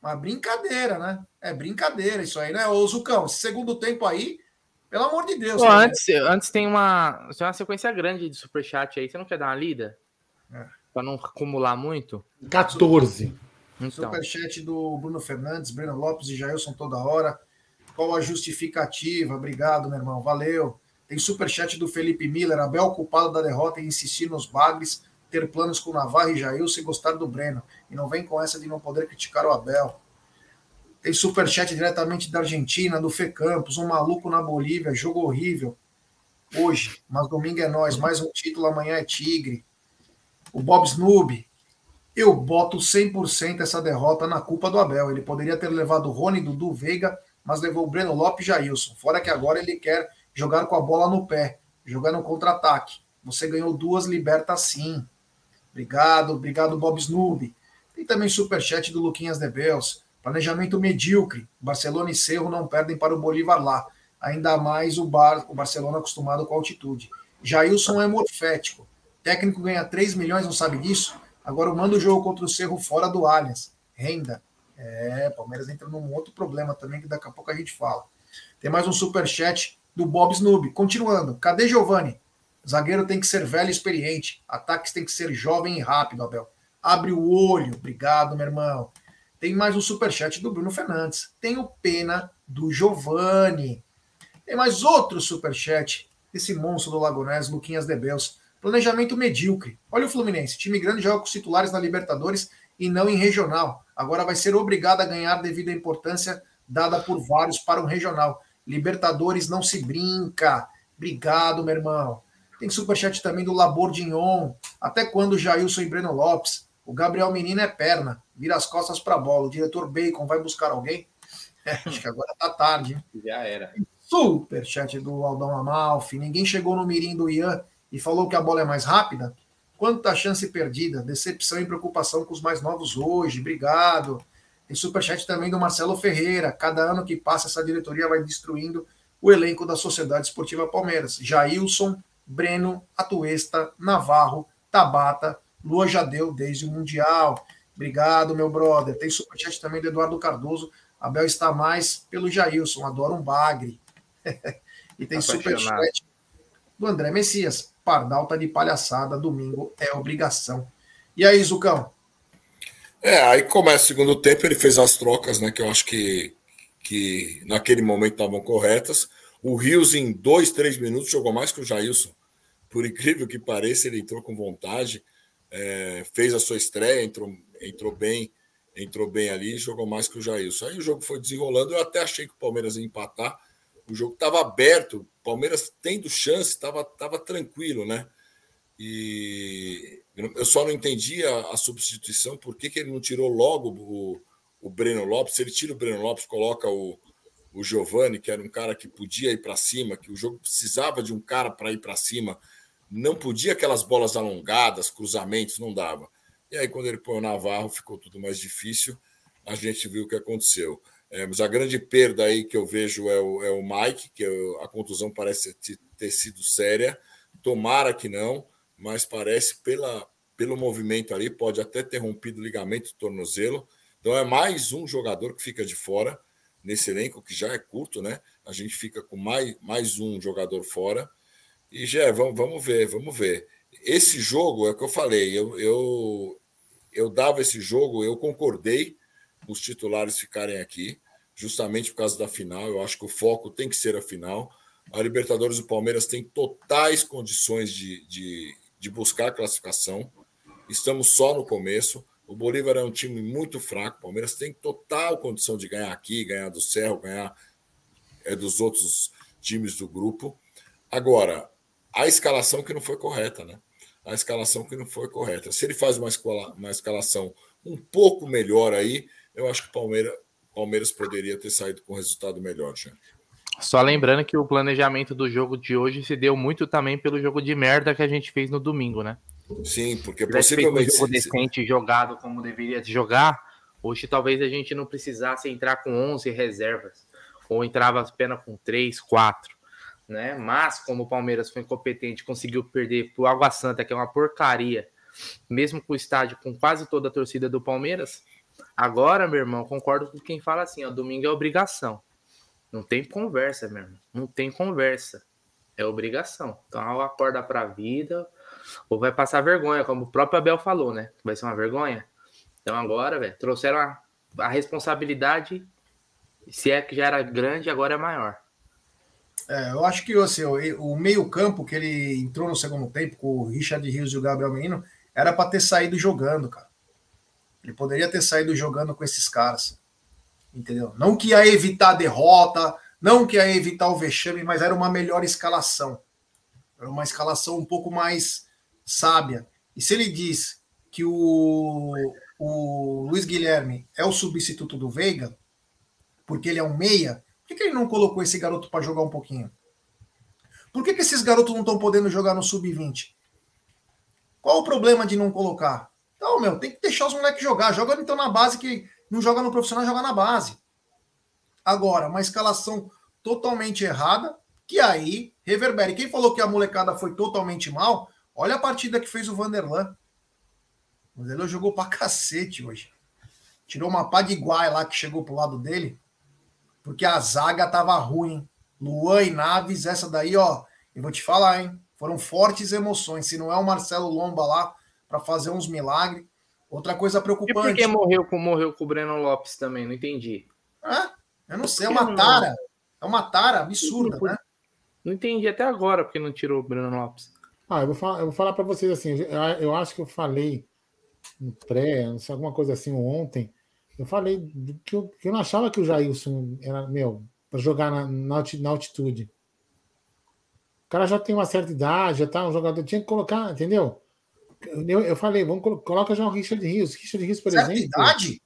Speaker 2: Mas brincadeira, né? É brincadeira isso aí, né? Ô, Zucão, esse segundo tempo aí, pelo amor de Deus.
Speaker 3: Pô, né? antes, antes tem uma, tem uma sequência grande de superchat aí. Você não quer dar uma lida? É. Para não acumular muito?
Speaker 1: 14.
Speaker 2: Então. Superchat do Bruno Fernandes, Breno Lopes e Jailson toda hora. Qual a justificativa? Obrigado, meu irmão. Valeu. Tem superchat do Felipe Miller. Abel culpado da derrota e insistir nos bagres, ter planos com Navarro e Jailson e gostar do Breno. E não vem com essa de não poder criticar o Abel. Tem superchat diretamente da Argentina, do Fê Campos. Um maluco na Bolívia, jogo horrível. Hoje, mas domingo é nós. Mais um título, amanhã é Tigre. O Bob Snoob, Eu boto 100% essa derrota na culpa do Abel. Ele poderia ter levado o Rony, Dudu, Veiga, mas levou o Breno Lopes e Jailson. Fora que agora ele quer jogar com a bola no pé, jogar no contra-ataque. Você ganhou duas libertas sim. Obrigado, obrigado Bob Snoob. Tem também superchat do Luquinhas de Beus. Planejamento medíocre. Barcelona e Cerro não perdem para o Bolívar lá. Ainda mais o, Bar, o Barcelona acostumado com altitude. Jailson é morfético. Técnico ganha 3 milhões, não sabe disso? Agora manda o jogo contra o Cerro fora do Allianz. Renda. É, Palmeiras entra num outro problema também que daqui a pouco a gente fala. Tem mais um super chat do Bob Snoob. Continuando. Cadê Giovani? Zagueiro tem que ser velho e experiente. Ataques tem que ser jovem e rápido, Abel. Abre o olho. Obrigado, meu irmão. Tem mais um super chat do Bruno Fernandes. Tenho pena do Giovani. Tem mais outro super chat desse monstro do Lagonés, Luquinhas Debels. Planejamento medíocre. Olha o Fluminense. Time grande joga com os titulares na Libertadores e não em regional. Agora vai ser obrigado a ganhar devido à importância dada por vários para um regional. Libertadores não se brinca. Obrigado, meu irmão. Tem superchat também do Labordignon. Até quando Jailson e Breno Lopes? O Gabriel Menino é perna. Vira as costas para a bola. O diretor Bacon vai buscar alguém? É, acho que agora tá tarde. Hein?
Speaker 3: Já era.
Speaker 2: Superchat do Aldão Amalfi. Ninguém chegou no mirim do Ian e falou que a bola é mais rápida? Quanta chance perdida, decepção e preocupação com os mais novos hoje. Obrigado. Tem superchat também do Marcelo Ferreira. Cada ano que passa, essa diretoria vai destruindo o elenco da Sociedade Esportiva Palmeiras. Jailson, Breno, Atuesta, Navarro, Tabata, Lua já deu desde o Mundial. Obrigado, meu brother. Tem superchat também do Eduardo Cardoso. Abel está mais pelo Jailson, adora um bagre. e tem superchat do André Messias. Pardal tá de palhaçada, domingo é obrigação. E aí, Zucão?
Speaker 4: É, aí começa o segundo tempo, ele fez as trocas, né? Que eu acho que, que naquele momento estavam corretas. O Rios, em dois, três minutos, jogou mais que o Jailson. Por incrível que pareça, ele entrou com vontade, é, fez a sua estreia, entrou, entrou bem, entrou bem ali, jogou mais que o Jailson. Aí o jogo foi desenrolando, eu até achei que o Palmeiras ia empatar. O jogo estava aberto, Palmeiras tendo chance, estava tava tranquilo, né? E eu só não entendi a, a substituição, por que, que ele não tirou logo o, o Breno Lopes? Se ele tira o Breno Lopes, coloca o, o Giovani, que era um cara que podia ir para cima, que o jogo precisava de um cara para ir para cima, não podia aquelas bolas alongadas, cruzamentos, não dava. E aí, quando ele põe o Navarro, ficou tudo mais difícil. A gente viu o que aconteceu. É, mas a grande perda aí que eu vejo é o, é o Mike, que eu, a contusão parece ter sido séria. Tomara que não, mas parece pela, pelo movimento ali, pode até ter rompido o ligamento do tornozelo. Então é mais um jogador que fica de fora nesse elenco, que já é curto, né? A gente fica com mais, mais um jogador fora. E já vamos, vamos ver, vamos ver. Esse jogo é o que eu falei, eu, eu, eu dava esse jogo, eu concordei os titulares ficarem aqui justamente por causa da final. Eu acho que o foco tem que ser a final. A Libertadores do Palmeiras tem totais condições de, de, de buscar classificação. Estamos só no começo. O Bolívar é um time muito fraco. O Palmeiras tem total condição de ganhar aqui, ganhar do Cerro, ganhar é, dos outros times do grupo. Agora, a escalação que não foi correta, né? A escalação que não foi correta. Se ele faz uma, escola, uma escalação um pouco melhor aí, eu acho que o Palmeiras, Palmeiras poderia ter saído com um resultado melhor, já.
Speaker 3: Só lembrando que o planejamento do jogo de hoje se deu muito também pelo jogo de merda que a gente fez no domingo, né?
Speaker 4: Sim, porque possivelmente.
Speaker 3: Se um jogo decente jogado como deveria jogar, hoje talvez a gente não precisasse entrar com 11 reservas, ou entrava apenas com 3, 4, né? Mas, como o Palmeiras foi incompetente, conseguiu perder pro Água Santa, que é uma porcaria, mesmo com o estádio com quase toda a torcida do Palmeiras, Agora, meu irmão, concordo com quem fala assim, ó, domingo é obrigação. Não tem conversa, meu irmão. Não tem conversa. É obrigação. Então, acorda pra vida, ou vai passar vergonha, como o próprio Abel falou, né? Vai ser uma vergonha. Então, agora, velho, trouxeram a, a responsabilidade, se é que já era grande, agora é maior.
Speaker 2: É, eu acho que assim, o, meio-campo que ele entrou no segundo tempo, com o Richard Rios e o Gabriel Menino, era para ter saído jogando, cara. Ele poderia ter saído jogando com esses caras. Entendeu? Não que ia evitar a derrota, não que ia evitar o vexame, mas era uma melhor escalação. Era uma escalação um pouco mais sábia. E se ele diz que o, o Luiz Guilherme é o substituto do Veiga, porque ele é um meia, que, que ele não colocou esse garoto para jogar um pouquinho? Por que, que esses garotos não estão podendo jogar no sub-20? Qual o problema de não colocar? Então, meu, tem que deixar os moleques jogar. Joga então na base, que não joga no profissional, joga na base. Agora, uma escalação totalmente errada, que aí reverbera. quem falou que a molecada foi totalmente mal, olha a partida que fez o Vanderlan. O Vanderlan jogou pra cacete hoje. Tirou uma pá de iguai lá que chegou pro lado dele, porque a zaga tava ruim. Luan e Naves, essa daí, ó, eu vou te falar, hein? Foram fortes emoções. Se não é o Marcelo Lomba lá para fazer uns milagres. Outra coisa preocupante. E por
Speaker 3: que morreu com, morreu com o Breno Lopes também? Não entendi.
Speaker 2: eu não sei, é uma tara. É uma tara absurda, né?
Speaker 3: Não entendi até agora porque não tirou o Breno Lopes.
Speaker 1: Ah, eu vou falar, eu vou falar para vocês assim. Eu, eu, acho que eu falei no pré, não sei, alguma coisa assim ontem. Eu falei que eu, que eu não achava que o Jailson era, meu, para jogar na, na, altitude. O cara já tem uma certa idade, já tá um jogador. Tinha que colocar, entendeu? Eu, eu falei, vamos coloca já o Richard Rios. Richard Rios, por certa exemplo. idade?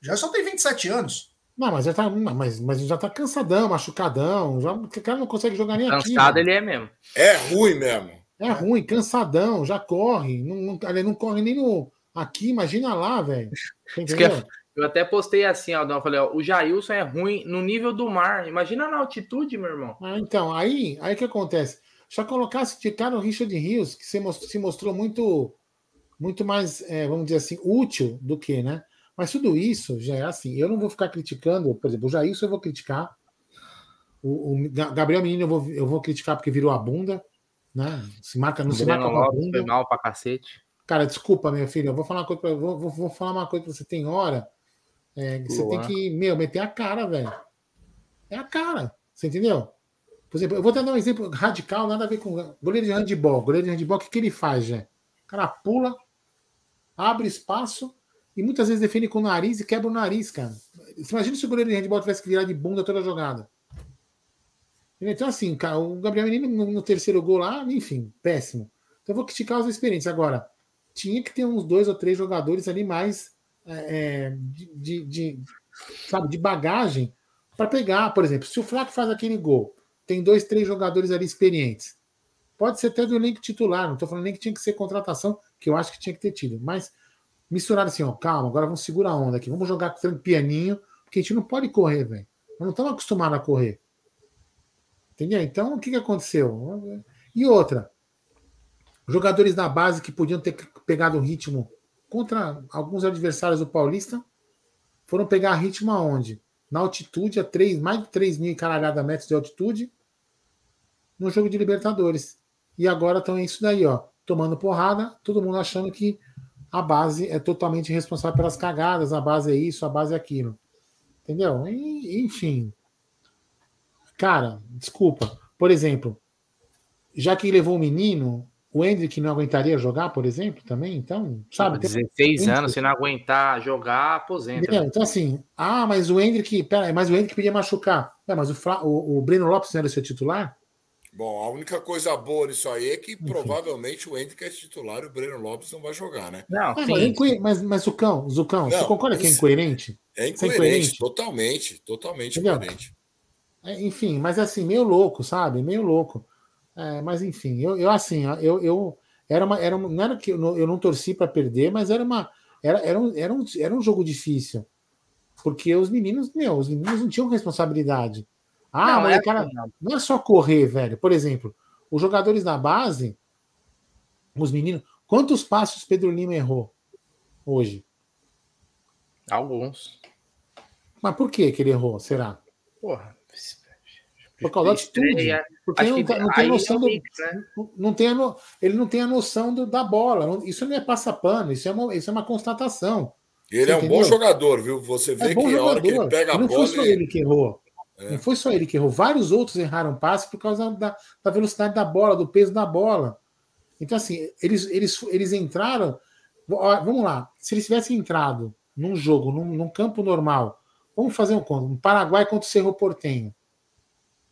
Speaker 2: Já só tem 27 anos.
Speaker 1: Não, mas já tá, mas, mas já tá cansadão, machucadão. Já, o cara não consegue jogar nem
Speaker 3: Cansado aqui. Cansado ele é mesmo.
Speaker 4: É ruim mesmo.
Speaker 1: É ruim, cansadão, já corre. Não, não, ele não corre nem no. Aqui, imagina lá, velho.
Speaker 3: Entendeu? Eu até postei assim, Aldão, eu falei, ó, o Jailson é ruim no nível do mar. Imagina na altitude, meu irmão.
Speaker 1: Ah, então, aí, aí que acontece? Já colocasse de cara o Richard Rios, que se mostrou muito, muito mais, é, vamos dizer assim, útil do que, né? Mas tudo isso já é assim. Eu não vou ficar criticando, por exemplo, o Jailson eu vou criticar. O, o Gabriel Menino eu vou, eu vou criticar porque virou a bunda, né? Se marca, não se marca
Speaker 3: com a bunda. Foi mal pra cacete.
Speaker 1: Cara, desculpa, meu filho, eu vou falar uma coisa pra, vou, vou, falar uma coisa pra você. Tem hora é, você tem que, meu, meter a cara, velho. É a cara. Você entendeu? Por exemplo, eu vou dar um exemplo radical, nada a ver com goleiro de handball. Goleiro de handball, o que, que ele faz, já? O cara pula, abre espaço e muitas vezes defende com o nariz e quebra o nariz, cara. Você imagina se o goleiro de handball tivesse que virar de bunda toda a jogada. Então, assim, cara, o Gabriel Menino no, no terceiro gol lá, enfim, péssimo. Então, eu vou criticar as experiências. Agora, tinha que ter uns dois ou três jogadores ali mais é, é, de, de, de, sabe, de bagagem para pegar, por exemplo, se o Flaco faz aquele gol, tem dois, três jogadores ali experientes. Pode ser até do elenco titular, não estou falando nem que tinha que ser contratação, que eu acho que tinha que ter tido, mas misturar assim, ó, calma, agora vamos segurar a onda aqui, vamos jogar pianinho, porque a gente não pode correr, velho. Não estamos acostumados a correr. Entendeu? Então, o que, que aconteceu? E outra, jogadores da base que podiam ter pegado ritmo contra alguns adversários do Paulista, foram pegar ritmo aonde? Na altitude, a 3, mais de 3 mil caralhada metros de altitude, no jogo de Libertadores. E agora estão isso daí, ó, tomando porrada, todo mundo achando que a base é totalmente responsável pelas cagadas, a base é isso, a base é aquilo. Entendeu? E, enfim. Cara, desculpa. Por exemplo, já que levou o menino, o Hendrick não aguentaria jogar, por exemplo, também? Então, sabe?
Speaker 3: 16 anos, se não aguentar jogar, aposenta.
Speaker 1: É, então, assim, ah, mas o Hendrick, pera, mas o Hendrick podia machucar. É, mas o, o, o Breno Lopes não era seu titular?
Speaker 4: Bom, a única coisa boa nisso aí é que Enfim. provavelmente o Hendrick é titular e o Breno Lopes não vai jogar, né?
Speaker 1: Não, é, mas, mas, mas Zucão, Zucão, não, você concorda que é incoerente?
Speaker 4: É incoerente, incoerente? totalmente, totalmente Entendeu? incoerente.
Speaker 1: É, enfim, mas é assim, meio louco, sabe? Meio louco. É, mas enfim, eu, eu assim, eu, eu era uma, era uma, não era que eu não, eu não torci para perder, mas era uma era, era, um, era, um, era um jogo difícil. Porque os meninos, meu, os meninos não tinham responsabilidade. Ah, não, mas é, cara, não é só correr, velho. Por exemplo, os jogadores da base, os meninos, quantos passos Pedro Lima errou hoje?
Speaker 3: Alguns.
Speaker 1: Mas por que que ele errou, será?
Speaker 3: Porra,
Speaker 1: por causa da atitude. Porque não, não, tem noção do. Né? Não tem no, ele não tem a noção do, da bola. Isso não é passapano, isso é uma, isso é uma constatação.
Speaker 4: Ele é um entendeu? bom jogador, viu? Você vê é que a hora que ele pega a
Speaker 1: não
Speaker 4: bola.
Speaker 1: Não foi só ele que errou. É. Não foi só ele que errou. Vários outros erraram passe por causa da, da velocidade da bola, do peso da bola. Então, assim, eles, eles, eles entraram. Vamos lá. Se eles tivessem entrado num jogo, num, num campo normal, vamos fazer um conto. Um Paraguai contra o Cerro Portenho.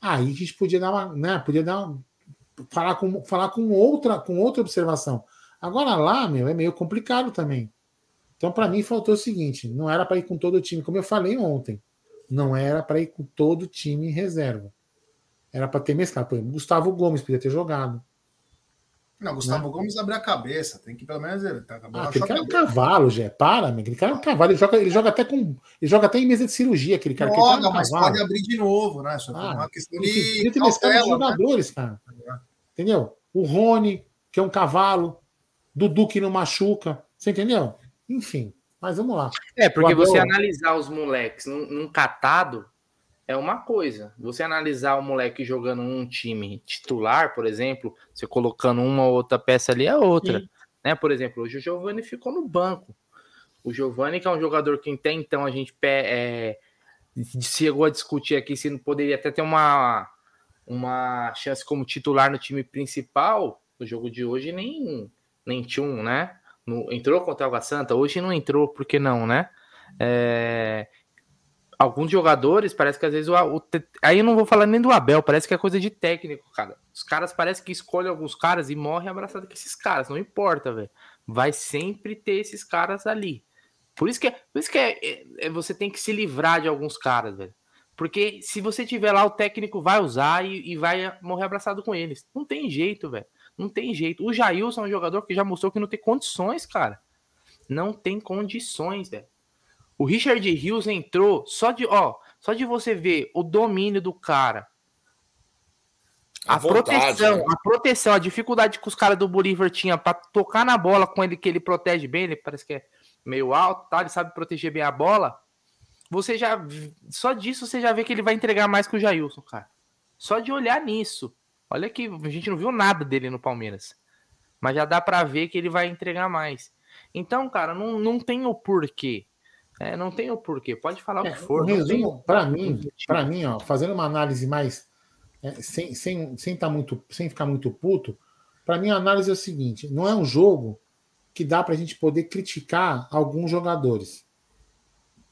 Speaker 1: Aí a gente podia dar uma, né, podia dar uma, falar com falar com outra com outra observação. Agora lá, meu, é meio complicado também. Então, para mim, faltou o seguinte: não era para ir com todo o time, como eu falei ontem. Não era para ir com todo o time em reserva. Era para ter mesclado. Por exemplo, Gustavo Gomes podia ter jogado.
Speaker 2: Não, Gustavo não. Gomes abre a cabeça. Tem que pelo menos ele tá
Speaker 1: ah, aquele cara é um cavalo, Jé. Para, meu. Aquele cara é um cavalo. Ele joga, ele joga até com. Ele joga até em mesa de cirurgia, aquele cara.
Speaker 2: Joga, aquele cara é um mas cavalo. pode abrir de novo, né? Só ah, uma questão de.
Speaker 1: Os né? jogadores, né? cara. Entendeu? O Rony, que é um cavalo. Dudu que não machuca. Você entendeu? Enfim. Mas vamos lá.
Speaker 3: É, porque você analisar os moleques num, num, catado é uma coisa. Você analisar o moleque jogando um time titular, por exemplo, você colocando uma ou outra peça ali é outra. Né? Por exemplo, hoje o Giovani ficou no banco. O Giovani, que é um jogador que até então a gente é, chegou a discutir aqui se não poderia até ter uma, uma chance como titular no time principal, no jogo de hoje nem, nem tinha um, né? No, entrou contra o Água Santa, hoje não entrou, por que não, né? É, alguns jogadores, parece que às vezes o, o, aí eu não vou falar nem do Abel, parece que é coisa de técnico, cara. Os caras parece que escolhem alguns caras e morrem abraçado com esses caras, não importa, velho. Vai sempre ter esses caras ali. Por isso que, é, por isso que é, é, é, você tem que se livrar de alguns caras, velho. Porque se você tiver lá, o técnico vai usar e, e vai morrer abraçado com eles. Não tem jeito, velho. Não tem jeito. O Jailson é um jogador que já mostrou que não tem condições, cara. Não tem condições, velho. O Richard Hughes entrou só de, ó, só de você ver o domínio do cara. A, a vontade, proteção, né? a proteção, a dificuldade que os caras do Bolívar tinham para tocar na bola com ele, que ele protege bem, ele parece que é meio alto, tá? Ele sabe proteger bem a bola. Você já só disso você já vê que ele vai entregar mais que o Jailson, cara. Só de olhar nisso. Olha que a gente não viu nada dele no Palmeiras. Mas já dá para ver que ele vai entregar mais. Então, cara, não, não tem o porquê. É, não tem o porquê. Pode falar é, o que for.
Speaker 1: resumo, para mim, para mim, ó, fazendo uma análise mais é, sem, sem, sem, tá muito, sem ficar muito puto, para mim a análise é o seguinte: não é um jogo que dá para a gente poder criticar alguns jogadores.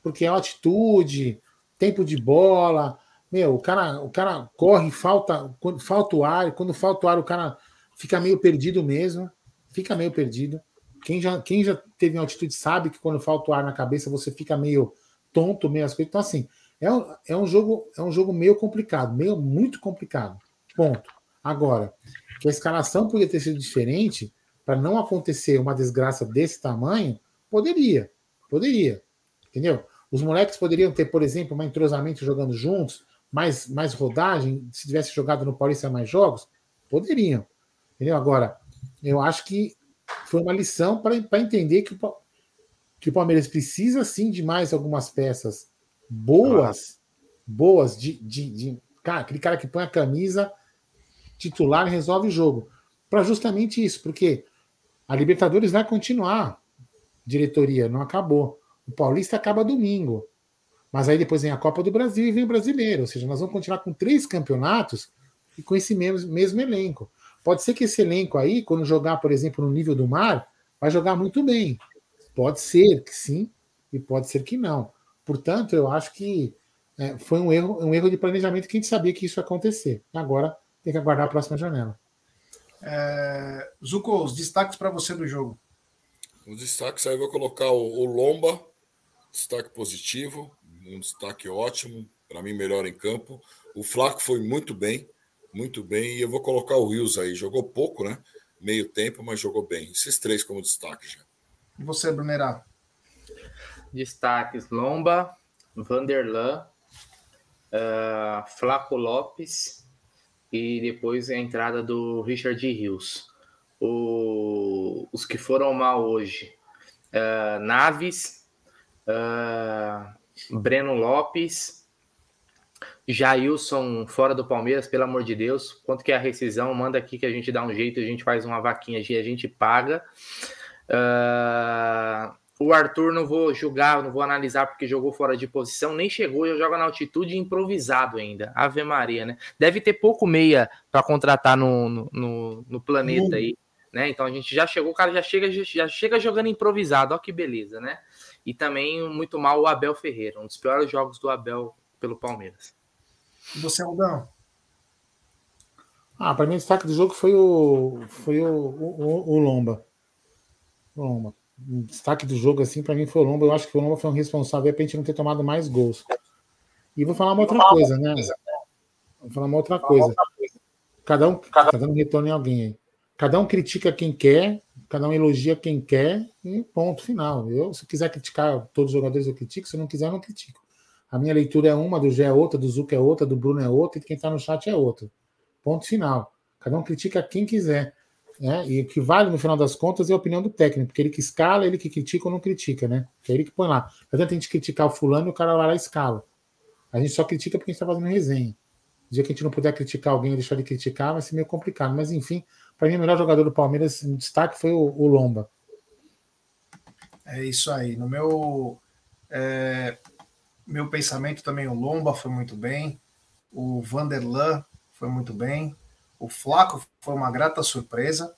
Speaker 1: Porque é atitude, tempo de bola, meu, o cara, o cara corre, falta, quando falta o ar, quando falta o ar, o cara fica meio perdido mesmo, fica meio perdido. Quem já, quem já teve uma altitude sabe que quando falta o ar na cabeça, você fica meio tonto, meio as coisas. Então, assim, é um, é um jogo, é um jogo meio complicado, meio muito complicado. Ponto. Agora, que a escalação podia ter sido diferente para não acontecer uma desgraça desse tamanho, poderia. Poderia. Entendeu? Os moleques poderiam ter, por exemplo, um entrosamento jogando juntos, mais, mais rodagem, se tivesse jogado no Paulista mais jogos, poderiam. Entendeu? Agora, eu acho que foi uma lição para entender que o, que o Palmeiras precisa sim de mais algumas peças boas, boas de, de, de cara, aquele cara que põe a camisa titular e resolve o jogo. Para justamente isso, porque a Libertadores vai continuar, diretoria, não acabou. O Paulista acaba domingo. Mas aí depois vem a Copa do Brasil e vem o brasileiro. Ou seja, nós vamos continuar com três campeonatos e com esse mesmo, mesmo elenco. Pode ser que esse elenco aí, quando jogar, por exemplo, no nível do mar, vai jogar muito bem. Pode ser que sim, e pode ser que não. Portanto, eu acho que é, foi um erro, um erro de planejamento que a gente sabia que isso ia acontecer. Agora tem que aguardar a próxima janela.
Speaker 2: É, Zuko, os destaques para você do jogo.
Speaker 4: Os destaques aí eu vou colocar o, o Lomba, destaque positivo um destaque ótimo, para mim melhor em campo. O Flaco foi muito bem, muito bem, e eu vou colocar o Rios aí. Jogou pouco, né? Meio tempo, mas jogou bem. Esses três como destaque já.
Speaker 2: E você, Brunerá?
Speaker 3: Destaques: Lomba, Vanderlan, uh, Flaco Lopes e depois a entrada do Richard Rios. O, os que foram mal hoje: uh, Naves, uh, Breno Lopes, Jailson fora do Palmeiras, pelo amor de Deus. Quanto que é a rescisão? Manda aqui que a gente dá um jeito, a gente faz uma vaquinha e a gente paga. Uh, o Arthur não vou julgar, não vou analisar porque jogou fora de posição, nem chegou, eu jogo na altitude improvisado ainda. Ave Maria, né? Deve ter pouco meia para contratar no, no, no planeta aí, né? Então a gente já chegou, o cara já chega, já chega jogando improvisado, ó que beleza, né? E também muito mal o Abel Ferreira, um dos piores jogos do Abel pelo Palmeiras.
Speaker 2: E você, Aldão?
Speaker 1: Ah, para mim o destaque do jogo foi o, foi o, o, o Lomba. O Lomba. Um destaque do jogo, assim, para mim foi o Lomba. Eu acho que o Lomba foi um responsável para a gente não ter tomado mais gols. E vou falar uma outra coisa, né? Vou falar uma outra coisa. Cada um tá dando retorno em alguém aí. Cada um critica quem quer, cada um elogia quem quer e ponto final. Eu, se quiser criticar todos os jogadores, eu critico. Se não quiser, eu não critico. A minha leitura é uma, do Gé é outra, do Zuc é outra, do Bruno é outra, e quem está no chat é outra. Ponto final. Cada um critica quem quiser. Né? E o que vale no final das contas é a opinião do técnico, porque ele que escala, ele que critica ou não critica, né? Que é ele que põe lá. Não adianta a gente criticar o fulano e o cara lá e escala. A gente só critica porque a gente está fazendo resenha. O dia que a gente não puder criticar alguém e deixar de criticar, vai ser meio complicado. Mas enfim, para mim, o melhor jogador do Palmeiras, em destaque, foi o, o Lomba.
Speaker 2: É isso aí. No meu, é, meu pensamento também, o Lomba foi muito bem. O Vanderlan foi muito bem. O Flaco foi uma grata surpresa,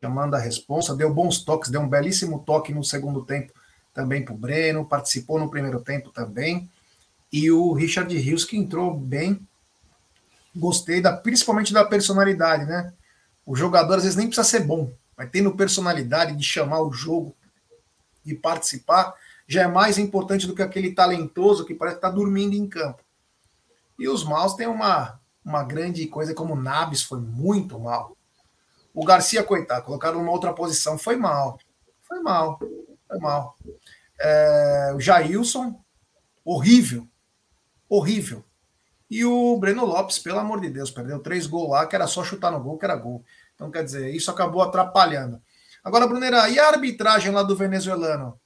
Speaker 2: chamando a responsa, deu bons toques, deu um belíssimo toque no segundo tempo também para o Breno, participou no primeiro tempo também. E o Richard Rios, que entrou bem. Gostei da, principalmente da personalidade, né? O jogador às vezes nem precisa ser bom, mas tendo personalidade de chamar o jogo e participar, já é mais importante do que aquele talentoso que parece estar tá dormindo em campo. E os maus têm uma, uma grande coisa, como o Naves foi muito mal. O Garcia, coitado, colocaram numa outra posição, foi mal. Foi mal. Foi mal. É, o Jailson, horrível. Horrível. E o Breno Lopes, pelo amor de Deus, perdeu três gols lá, que era só chutar no gol, que era gol. Então, quer dizer, isso acabou atrapalhando. Agora, Brunera, e a arbitragem lá do venezuelano?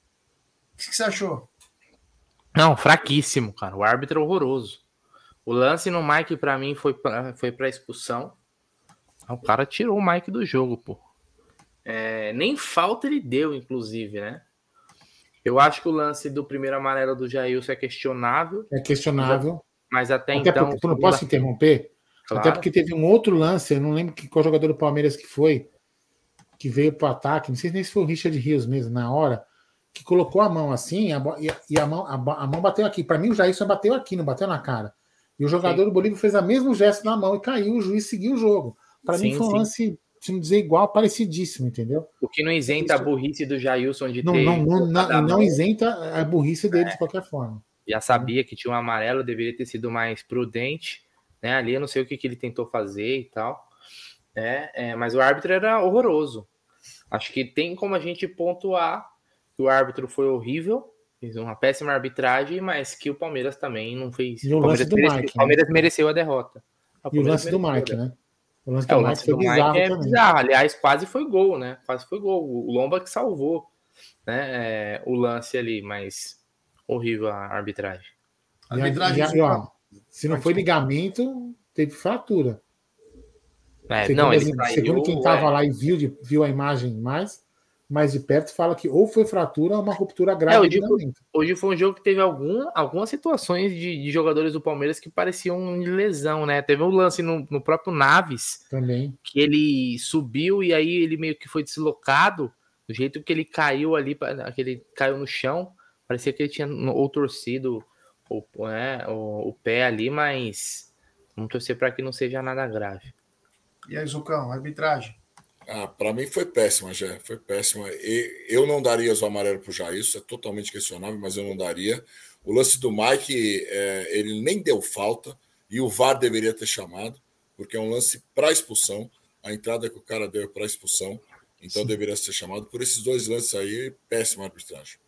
Speaker 2: O que você achou?
Speaker 3: Não, fraquíssimo, cara. O árbitro é horroroso. O lance no Mike, para mim, foi pra, foi pra expulsão. O cara tirou o Mike do jogo, pô. É, nem falta ele deu, inclusive, né? Eu acho que o lance do primeiro amarelo do Jailson é questionável.
Speaker 1: É questionável.
Speaker 3: Mas até, até então.
Speaker 1: Porque, não posso interromper? Claro. Até porque teve um outro lance, eu não lembro que, qual jogador do Palmeiras que foi, que veio para o ataque, não sei nem se foi o Richard Rios mesmo, na hora, que colocou a mão assim, a, e, a, mão, a, a, mão bateu aqui. Para mim, o Jair só bateu aqui, não bateu na cara. E o jogador sim. do Bolívia fez o mesmo gesto na mão e caiu, o juiz seguiu o jogo. Para mim, foi um lance, se não dizer igual, parecidíssimo, entendeu?
Speaker 3: O que não isenta Isso. a burrice do Jailson de
Speaker 1: não, ter. Não, não, não, não isenta a burrice dele é. de qualquer forma
Speaker 3: já sabia que tinha um amarelo, deveria ter sido mais prudente, né? Ali eu não sei o que, que ele tentou fazer e tal, né? É, mas o árbitro era horroroso. Acho que tem como a gente pontuar que o árbitro foi horrível, fez uma péssima arbitragem, mas que o Palmeiras também não fez.
Speaker 1: E o, lance do
Speaker 3: mereceu,
Speaker 1: Mike,
Speaker 3: o Palmeiras né? mereceu a derrota.
Speaker 1: O e o lance do Mike, né?
Speaker 3: O lance do, é, o lance Mike, do Mike é também. bizarro. Aliás, quase foi gol, né? Quase foi gol. O Lomba que salvou né? É, o lance ali, mas horrível a arbitragem.
Speaker 1: A arbitragem e, e, ó, se não foi ligamento, teve fratura.
Speaker 3: É, segundo, não, ele
Speaker 1: segundo quem estava é... lá e viu, de, viu a imagem mais, mais de perto, fala que ou foi fratura ou uma ruptura grave é,
Speaker 3: hoje, ligamento. Hoje foi um jogo que teve algum, algumas situações de, de, jogadores do Palmeiras que pareciam de lesão, né? Teve um lance no, no próprio Naves
Speaker 1: também
Speaker 3: que ele subiu e aí ele meio que foi deslocado do jeito que ele caiu ali, que ele caiu no chão. Parecia que ele tinha ou torcido o, né, o, o pé ali, mas vamos torcer para que não seja nada grave.
Speaker 2: E aí, Zucão, arbitragem?
Speaker 4: Ah, para mim foi péssima, já. Foi péssima. E eu não daria o amarelo para o Jair, isso é totalmente questionável, mas eu não daria. O lance do Mike, é, ele nem deu falta e o VAR deveria ter chamado, porque é um lance para expulsão. A entrada que o cara deu é para expulsão, então Sim. deveria ser chamado. Por esses dois lances aí, péssima arbitragem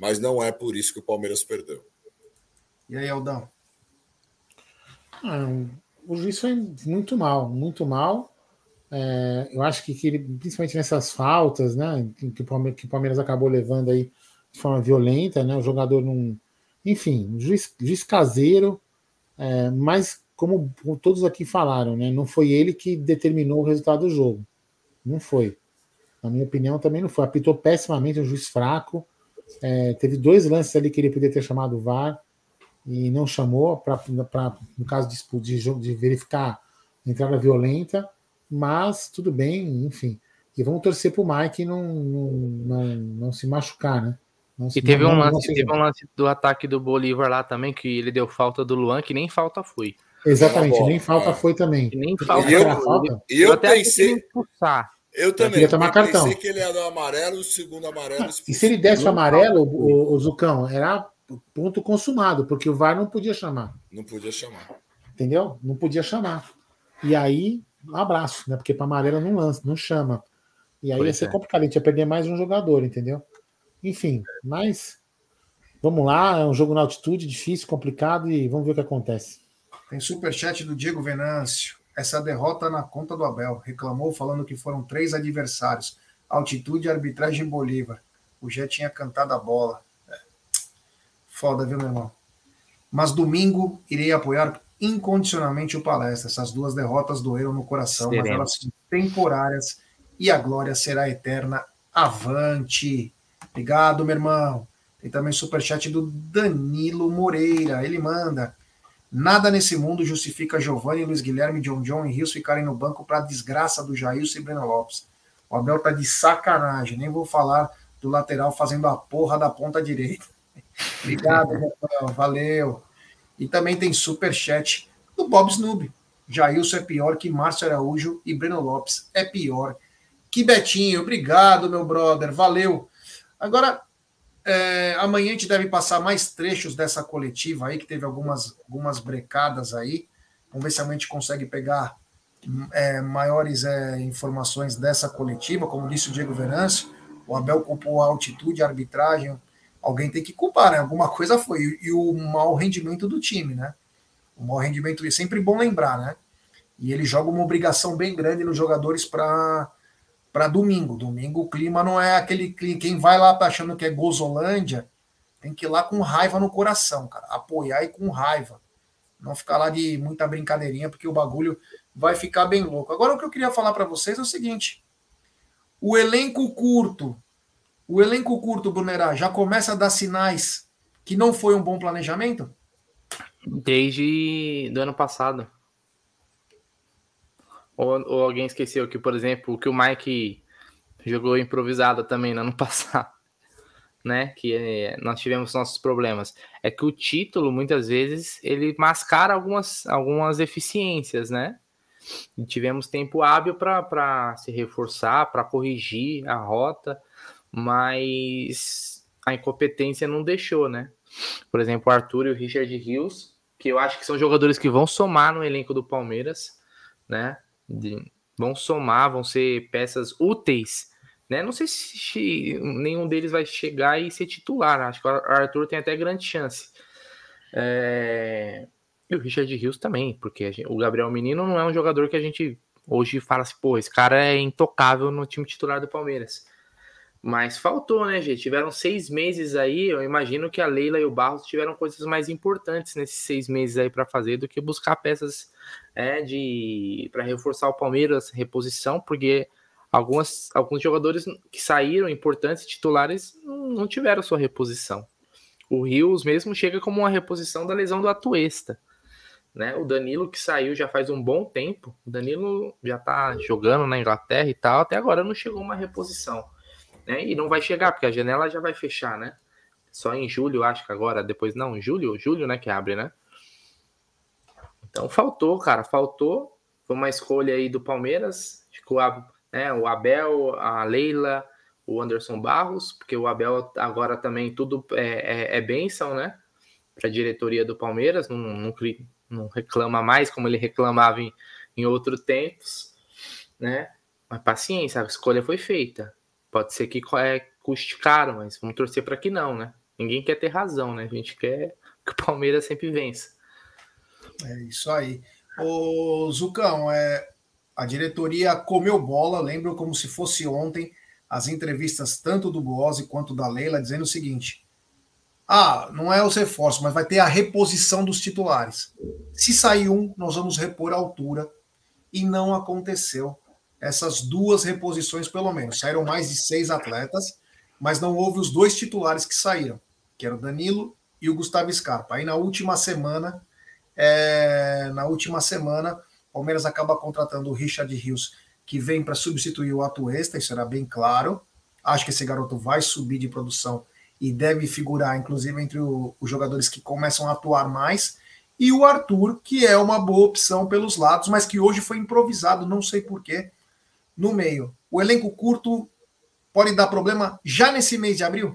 Speaker 4: mas não é por isso que o Palmeiras perdeu.
Speaker 2: E aí, Aldão?
Speaker 1: Ah, o juiz foi muito mal, muito mal. É, eu acho que, que ele, principalmente nessas faltas, né, que o, Palmeiras, que o Palmeiras acabou levando aí de forma violenta, né, o jogador não. Enfim, juiz, juiz caseiro, é, mas como todos aqui falaram, né, não foi ele que determinou o resultado do jogo. Não foi. Na minha opinião, também não foi. Apitou pessimamente, um juiz fraco. É, teve dois lances ali que ele podia ter chamado o VAR e não chamou, pra, pra no caso de, de, de verificar entrada violenta, mas tudo bem, enfim. E vamos torcer para o Mike não, não, não, não, se machucar, né? Não
Speaker 3: e teve, um lance, teve um lance do ataque do Bolívar lá também, que ele deu falta do Luan, que nem falta foi.
Speaker 1: Exatamente, nem falta é. foi também.
Speaker 3: nem falta
Speaker 4: e eu, falta. E eu, eu pensei. Eu também.
Speaker 1: queria tomar
Speaker 4: eu
Speaker 1: cartão.
Speaker 4: pensei que ele ia dar amarelo, o segundo amarelo.
Speaker 1: E se ele desse o amarelo, o, o Zucão, era ponto consumado, porque o VAR não podia chamar.
Speaker 4: Não podia chamar.
Speaker 1: Entendeu? Não podia chamar. E aí, abraço, né? Porque para amarelo não lança, não chama. E aí
Speaker 3: Pois
Speaker 1: ia ser
Speaker 3: é.
Speaker 1: complicado, a gente ia perder mais um jogador, entendeu? Enfim, mas vamos lá, é um jogo na altitude, difícil, complicado, e vamos ver o que acontece.
Speaker 2: Tem superchat do Diego Venâncio. Essa derrota na conta do Abel. Reclamou falando que foram três adversários. Altitude e arbitragem em Bolívar. O Jé tinha cantado a bola. É. Foda, viu, meu irmão? Mas domingo irei apoiar incondicionalmente o palestra. Essas duas derrotas doeram no coração, mas
Speaker 3: Seremos.
Speaker 2: elas são temporárias e a glória será eterna. Avante! Obrigado, meu irmão. Tem também superchat do Danilo Moreira. Ele manda. Nada nesse mundo justifica Giovanni, Luiz Guilherme, John John e Rios ficarem no banco para a desgraça do Jailson e Breno Lopes. O Abel tá de sacanagem. Nem vou falar do lateral fazendo a porra da ponta direita. Obrigado. Valeu. E também tem superchat do Bob Snoob. Jailson é pior que Márcio Araújo e Breno Lopes é pior que Betinho. Obrigado, meu brother. Valeu. Agora, é, amanhã a gente deve passar mais trechos dessa coletiva aí, que teve algumas, algumas brecadas aí. Vamos ver se a gente consegue pegar é, maiores é, informações dessa coletiva. Como disse o Diego Venâncio, o Abel culpou a altitude, a arbitragem. Alguém tem que culpar, né? Alguma coisa foi. E, o mau rendimento do time, né? O mau rendimento é sempre bom lembrar, né? E ele joga uma obrigação bem grande nos jogadores para para domingo. Domingo o clima não é aquele clima. Quem vai lá achando que é Gozolândia tem que ir lá com raiva no coração, cara. Apoiar e com raiva. Não ficar lá de muita brincadeirinha, porque o bagulho vai ficar bem louco. Agora o que eu queria falar para vocês é o seguinte: o elenco curto, o elenco curto, Brunerá, já começa a dar sinais que não foi um bom planejamento?
Speaker 3: Desde do ano passado. Ou, ou alguém esqueceu que, por exemplo, que o Mike jogou improvisado também no ano passado, né? Que é, nós tivemos nossos problemas. É que o título, muitas vezes, ele mascara algumas, algumas deficiências, né? E tivemos tempo hábil para se reforçar, para corrigir a rota, mas a incompetência não deixou, né? Por exemplo, o Arthur e o Richard Rios, que eu acho que são jogadores que vão somar no elenco do Palmeiras, né? De- vão somar, vão ser peças úteis, né? Não sei se nenhum deles vai chegar e ser titular. Acho que o Arthur tem até grande chance. É, E o Richard Rios também, porque gente- o Gabriel Menino não é um jogador que a gente hoje fala assim, pô, esse cara é intocável no time titular do Palmeiras. Mas faltou, né, gente? Tiveram seis meses aí. Eu imagino que a Leila e o Barros tiveram coisas mais importantes nesses seis meses aí para fazer do que buscar peças é, de para reforçar o Palmeiras, reposição, porque algumas, alguns jogadores que saíram importantes, titulares, não tiveram sua reposição. O Rios mesmo chega como uma reposição da lesão do Atuesta. Né? O Danilo que saiu já faz um bom tempo. O Danilo já tá jogando na Inglaterra e tal, até agora não chegou uma reposição né? E não vai chegar, porque a janela já vai fechar, né? Só em julho, acho que agora, depois não, julho, julho, né, que abre, né? Então faltou, cara, faltou. Foi uma escolha aí do Palmeiras, o, Ab- né, o Abel, a Leila, o Anderson Barros, porque o Abel agora também tudo é, é, é bênção, né? Para a diretoria do Palmeiras, não, não, não reclama mais como ele reclamava em, em outros tempos, né? Mas paciência, a escolha foi feita. Pode ser que é, custe caro, mas vamos torcer para que não, né? Ninguém quer ter razão, né? A gente quer que o Palmeiras sempre vença.
Speaker 2: É isso aí. Ô, Zucão, é, a diretoria comeu bola, lembro como se fosse ontem, as entrevistas tanto do Boazzi quanto da Leila, dizendo o seguinte: ah, não é os reforços, mas vai ter a reposição dos titulares. Se sair um, nós vamos repor a altura. E não aconteceu. Essas duas reposições, pelo menos. Saíram mais de seis atletas, mas não houve os dois titulares que saíram, que era o Danilo e o Gustavo Scarpa. Aí na última semana, é, na última semana, o Palmeiras acaba contratando o Richard Rios, que vem para substituir o Atuesta, isso era bem claro. Acho que esse garoto vai subir de produção e deve figurar, inclusive, entre o- os jogadores que começam a atuar mais. E o Arthur, que é uma boa opção pelos lados, mas que hoje foi improvisado, não sei porquê. No meio. O elenco curto pode dar problema já nesse mês de abril?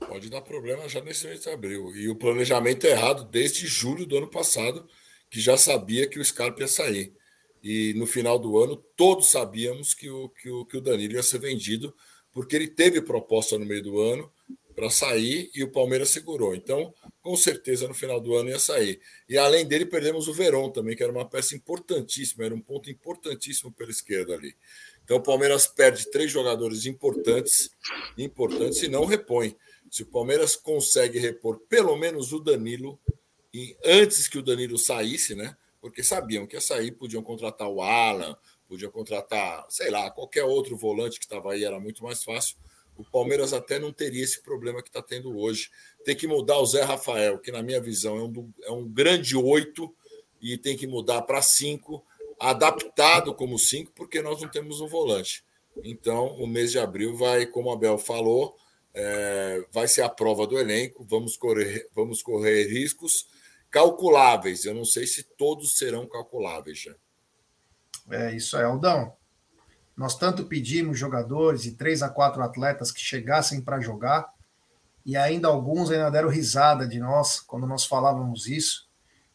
Speaker 4: Pode dar problema já nesse mês de abril. E o planejamento é errado desde julho do ano passado, que já sabia que o Scarpa ia sair. E no final do ano, todos sabíamos que o, que o, que o Danilo ia ser vendido, porque ele teve proposta no meio do ano para sair e o Palmeiras segurou. Então, com certeza, no final do ano ia sair. E além dele, perdemos o Verón também, que era uma peça importantíssima, era um ponto importantíssimo pela esquerda ali. Então, o Palmeiras perde três jogadores importantes, importantes e não repõe. Se o Palmeiras consegue repor pelo menos o Danilo, e antes que o Danilo saísse, né? Porque sabiam que ia sair, podiam contratar o Alan, podiam contratar, sei lá, qualquer outro volante que estava aí, era muito mais fácil. O Palmeiras até não teria esse problema que está tendo hoje. Tem que mudar o Zé Rafael, que na minha visão é um, é um grande oito, e tem que mudar para cinco, adaptado como cinco, porque nós não temos um volante. Então, o mês de abril vai, como a Bel falou, é, vai ser a prova do elenco, vamos correr, vamos correr riscos calculáveis. Eu não sei se todos serão calculáveis já.
Speaker 2: É isso aí, Aldão. Nós tanto pedimos jogadores e três a quatro atletas que chegassem para jogar, e ainda alguns ainda deram risada de nós quando nós falávamos isso.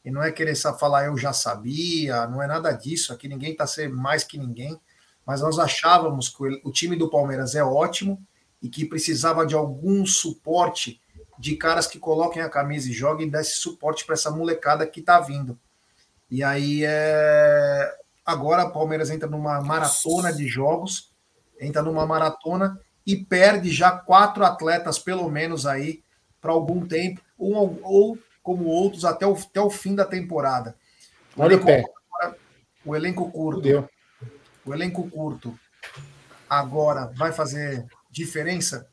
Speaker 2: E não é querer falar eu já sabia, não é nada disso. Aqui ninguém está sendo mais que ninguém, mas nós achávamos que o time do Palmeiras é ótimo e que precisava de algum suporte de caras que coloquem a camisa e joguem e desse suporte para essa molecada que está vindo. E aí é... agora o Palmeiras entra numa maratona de jogos, entra numa maratona e perde já quatro atletas, pelo menos, aí, para algum tempo, ou, ou como outros, até o, até o fim da temporada.
Speaker 1: O Olha elenco,
Speaker 2: o, o elenco curto. O elenco curto agora vai fazer diferença?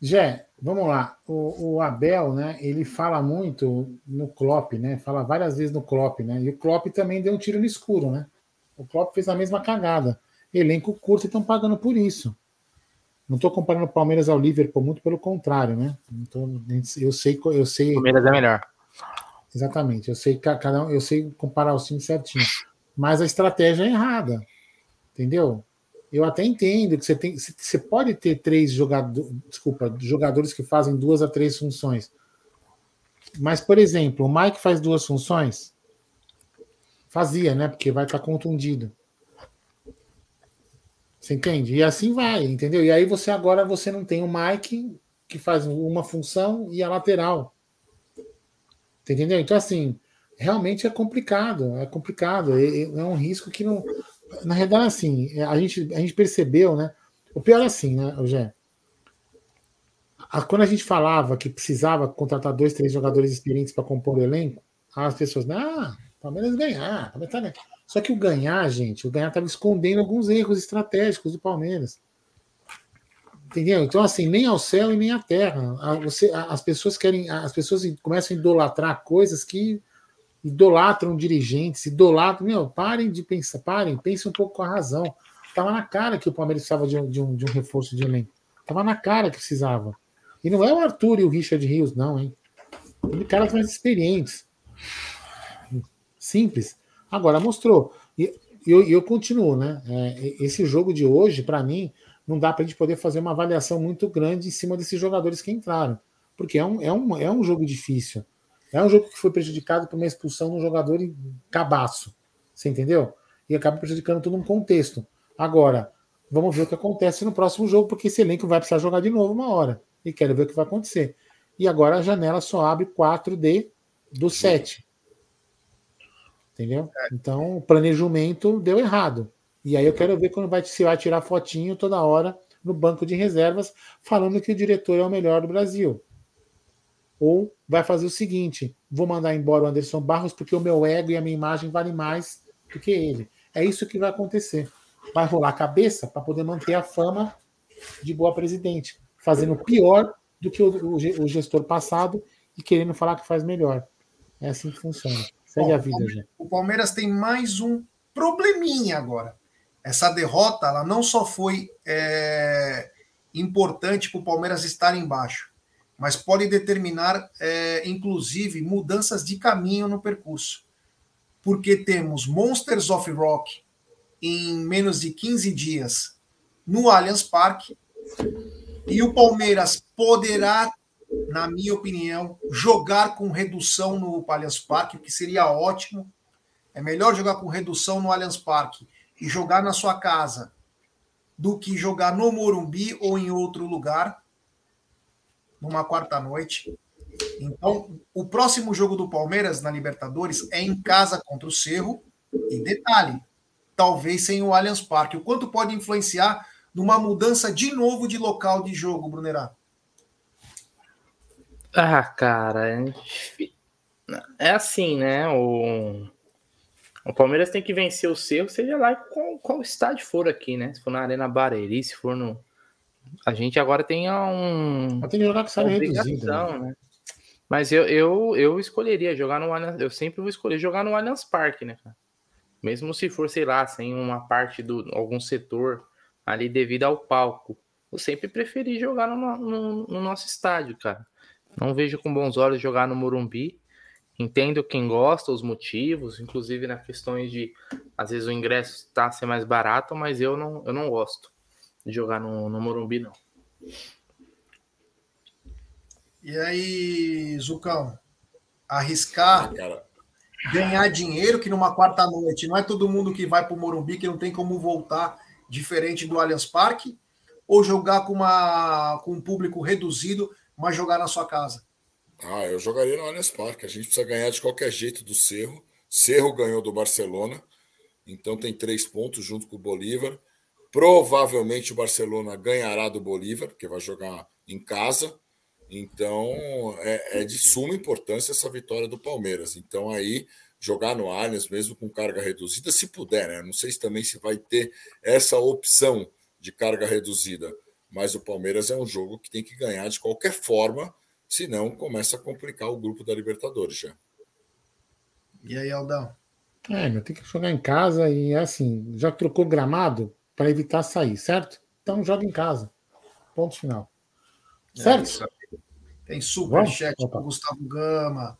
Speaker 1: Jé, vamos lá. O, o, Abel, né? Ele fala muito no Klopp, né? Fala várias vezes no Klopp, né? E o Klopp também deu um tiro no escuro, né? O Klopp fez a mesma cagada. Elenco curto e estão pagando por isso. Não estou comparando o Palmeiras ao Liverpool, muito pelo contrário, né? Então, eu sei, eu sei. O
Speaker 3: Palmeiras é melhor.
Speaker 1: Exatamente. Eu sei cada um, eu sei comparar os times certinho. Mas a estratégia é errada. Entendeu? Eu até entendo que você tem, você pode ter três jogadores, desculpa, jogadores que fazem duas a três funções. Mas, por exemplo, o Mike faz duas funções? Fazia, né? Porque vai estar contundido. Você entende? E assim vai, entendeu? E aí você agora você não tem o Mike que faz uma função e a lateral. Entendeu? Então, assim, realmente é complicado. É complicado. É, é um risco que não na realidade, assim, é, a gente, a gente percebeu, né? O pior é assim, né, Eugênio? Quando a gente falava que precisava contratar dois, três jogadores experientes para compor o elenco, as pessoas, ah, Palmeiras ganhar, Palmeiras tá. Só que o ganhar, gente, o ganhar estava escondendo alguns erros estratégicos do Palmeiras. Entendeu? Então, assim, nem ao céu e nem à terra. Você, as pessoas querem, as pessoas começam a idolatrar coisas que idolatram dirigentes, idolatram. Meu, parem de pensar, parem, pensem um pouco com a razão. Estava na cara que o Palmeiras precisava de um, de um, de um reforço de elenco. Estava na cara que precisava. E não é o Arthur e o Richard Rios, não, hein? Tem caras mais experientes. Simples. Agora mostrou. E eu, eu continuo, né? É, esse jogo de hoje, para mim, não dá para a gente poder fazer uma avaliação muito grande em cima desses jogadores que entraram. Porque é um, é um, é um jogo difícil. É um jogo que foi prejudicado por uma expulsão de um jogador em cabaço. Você entendeu? E acaba prejudicando todo um contexto. Agora, vamos ver o que acontece no próximo jogo, porque esse elenco vai precisar jogar de novo uma hora. E quero ver o que vai acontecer. E agora a janela só abre 4D do 7. Entendeu? Então o planejamento deu errado. E aí eu quero ver quando vai, se vai tirar fotinho toda hora no banco de reservas, falando que o diretor é o melhor do Brasil. Ou vai fazer o seguinte: vou mandar embora o Anderson Barros porque o meu ego e a minha imagem valem mais do que ele. É isso que vai acontecer. Vai rolar a cabeça para poder manter a fama de boa presidente, fazendo pior do que o, o, gestor passado e querendo falar que faz melhor. É assim que funciona. Segue Bom, a vida, gente.
Speaker 2: O Palmeiras tem mais um probleminha agora. Essa derrota, ela não só foi é, importante para o Palmeiras estar embaixo, mas pode determinar, é, inclusive, mudanças de caminho no percurso. Porque temos Monsters of Rock em menos de 15 dias no Allianz Parque. E o Palmeiras poderá, na minha opinião, jogar com redução no Allianz Parque, o que seria ótimo. É melhor jogar com redução no Allianz Parque e jogar na sua casa do que jogar no Morumbi ou em outro lugar numa quarta noite. Então, o próximo jogo do Palmeiras na Libertadores é em casa contra o Cerro. E detalhe, talvez sem o Allianz Parque. O quanto pode influenciar numa mudança de novo de local de jogo, Brunerá?
Speaker 3: Ah, cara, é, é assim, né? O, o Palmeiras tem que vencer o Cerro, seja lá qual, qual estádio for aqui, né? Se for na Arena Barueri, se for no. A gente agora tem um.
Speaker 1: Tem que jogar com essa reduzido. Né? né?
Speaker 3: Mas eu, eu, eu escolheria jogar no Allianz. Eu sempre vou escolher jogar no Allianz Parque, né, cara? Mesmo se for, sei lá, sem uma parte do algum setor ali devido ao palco. Eu sempre preferi jogar no, no, no nosso estádio, cara. Não vejo com bons olhos jogar no Morumbi. Entendo quem gosta, os motivos, inclusive nas questões de às vezes o ingresso está ser mais barato, mas eu não, eu não gosto de jogar no, no Morumbi, não.
Speaker 2: E aí, Zucão, arriscar ah, ganhar dinheiro que numa quarta noite não é todo mundo que vai para o Morumbi que não tem como voltar diferente do Allianz Parque ou jogar com uma com um público reduzido, mas jogar na sua casa?
Speaker 4: Ah, eu jogaria no Allianz Parque. A gente precisa ganhar de qualquer jeito do Cerro. Cerro ganhou do Barcelona, então tem três pontos junto com o Bolívar. Provavelmente o Barcelona ganhará do Bolívar, porque vai jogar em casa. Então, é, é, de suma importância essa vitória do Palmeiras. Então, aí, jogar no Allianz, mesmo com carga reduzida, se puder, né? Não sei se também se vai ter essa opção de carga reduzida. Mas o Palmeiras é um jogo que tem que ganhar de qualquer forma, senão começa a complicar o grupo da Libertadores já.
Speaker 2: E aí, Aldão?
Speaker 1: É, meu, tem que jogar em casa e é assim, já trocou gramado para evitar sair, certo? Então joga em casa. Ponto final. É certo? É
Speaker 2: tem superchat do Gustavo Gama,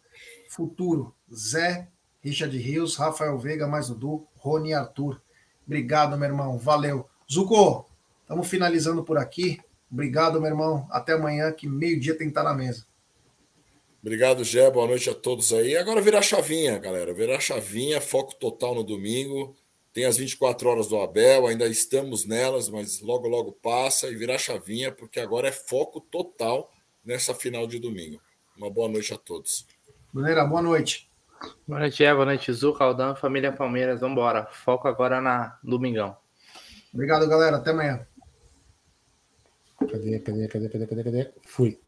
Speaker 2: Futuro, Zé, Richard Rios, Rafael Veiga, mais Dudu, Rony Arthur. Obrigado, meu irmão. Valeu. Zuko, estamos finalizando por aqui. Obrigado, meu irmão. Até amanhã, que meio-dia tem que estar na mesa.
Speaker 4: Obrigado, Gé. Boa noite a todos aí. Agora virar chavinha, galera. Virar chavinha, foco total no domingo. Tem as 24 horas do Abel, ainda estamos nelas, mas logo, logo passa e virar chavinha, porque agora é foco total nessa final de domingo. Uma boa noite a todos.
Speaker 2: Brunera, boa noite.
Speaker 3: Boa noite, Eva. Boa noite, Zu, Caldão, família Palmeiras. Vamos embora. Foco agora na Domingão.
Speaker 2: Obrigado, galera. Até amanhã.
Speaker 1: Cadê, cadê, cadê, cadê, cadê, cadê? Fui.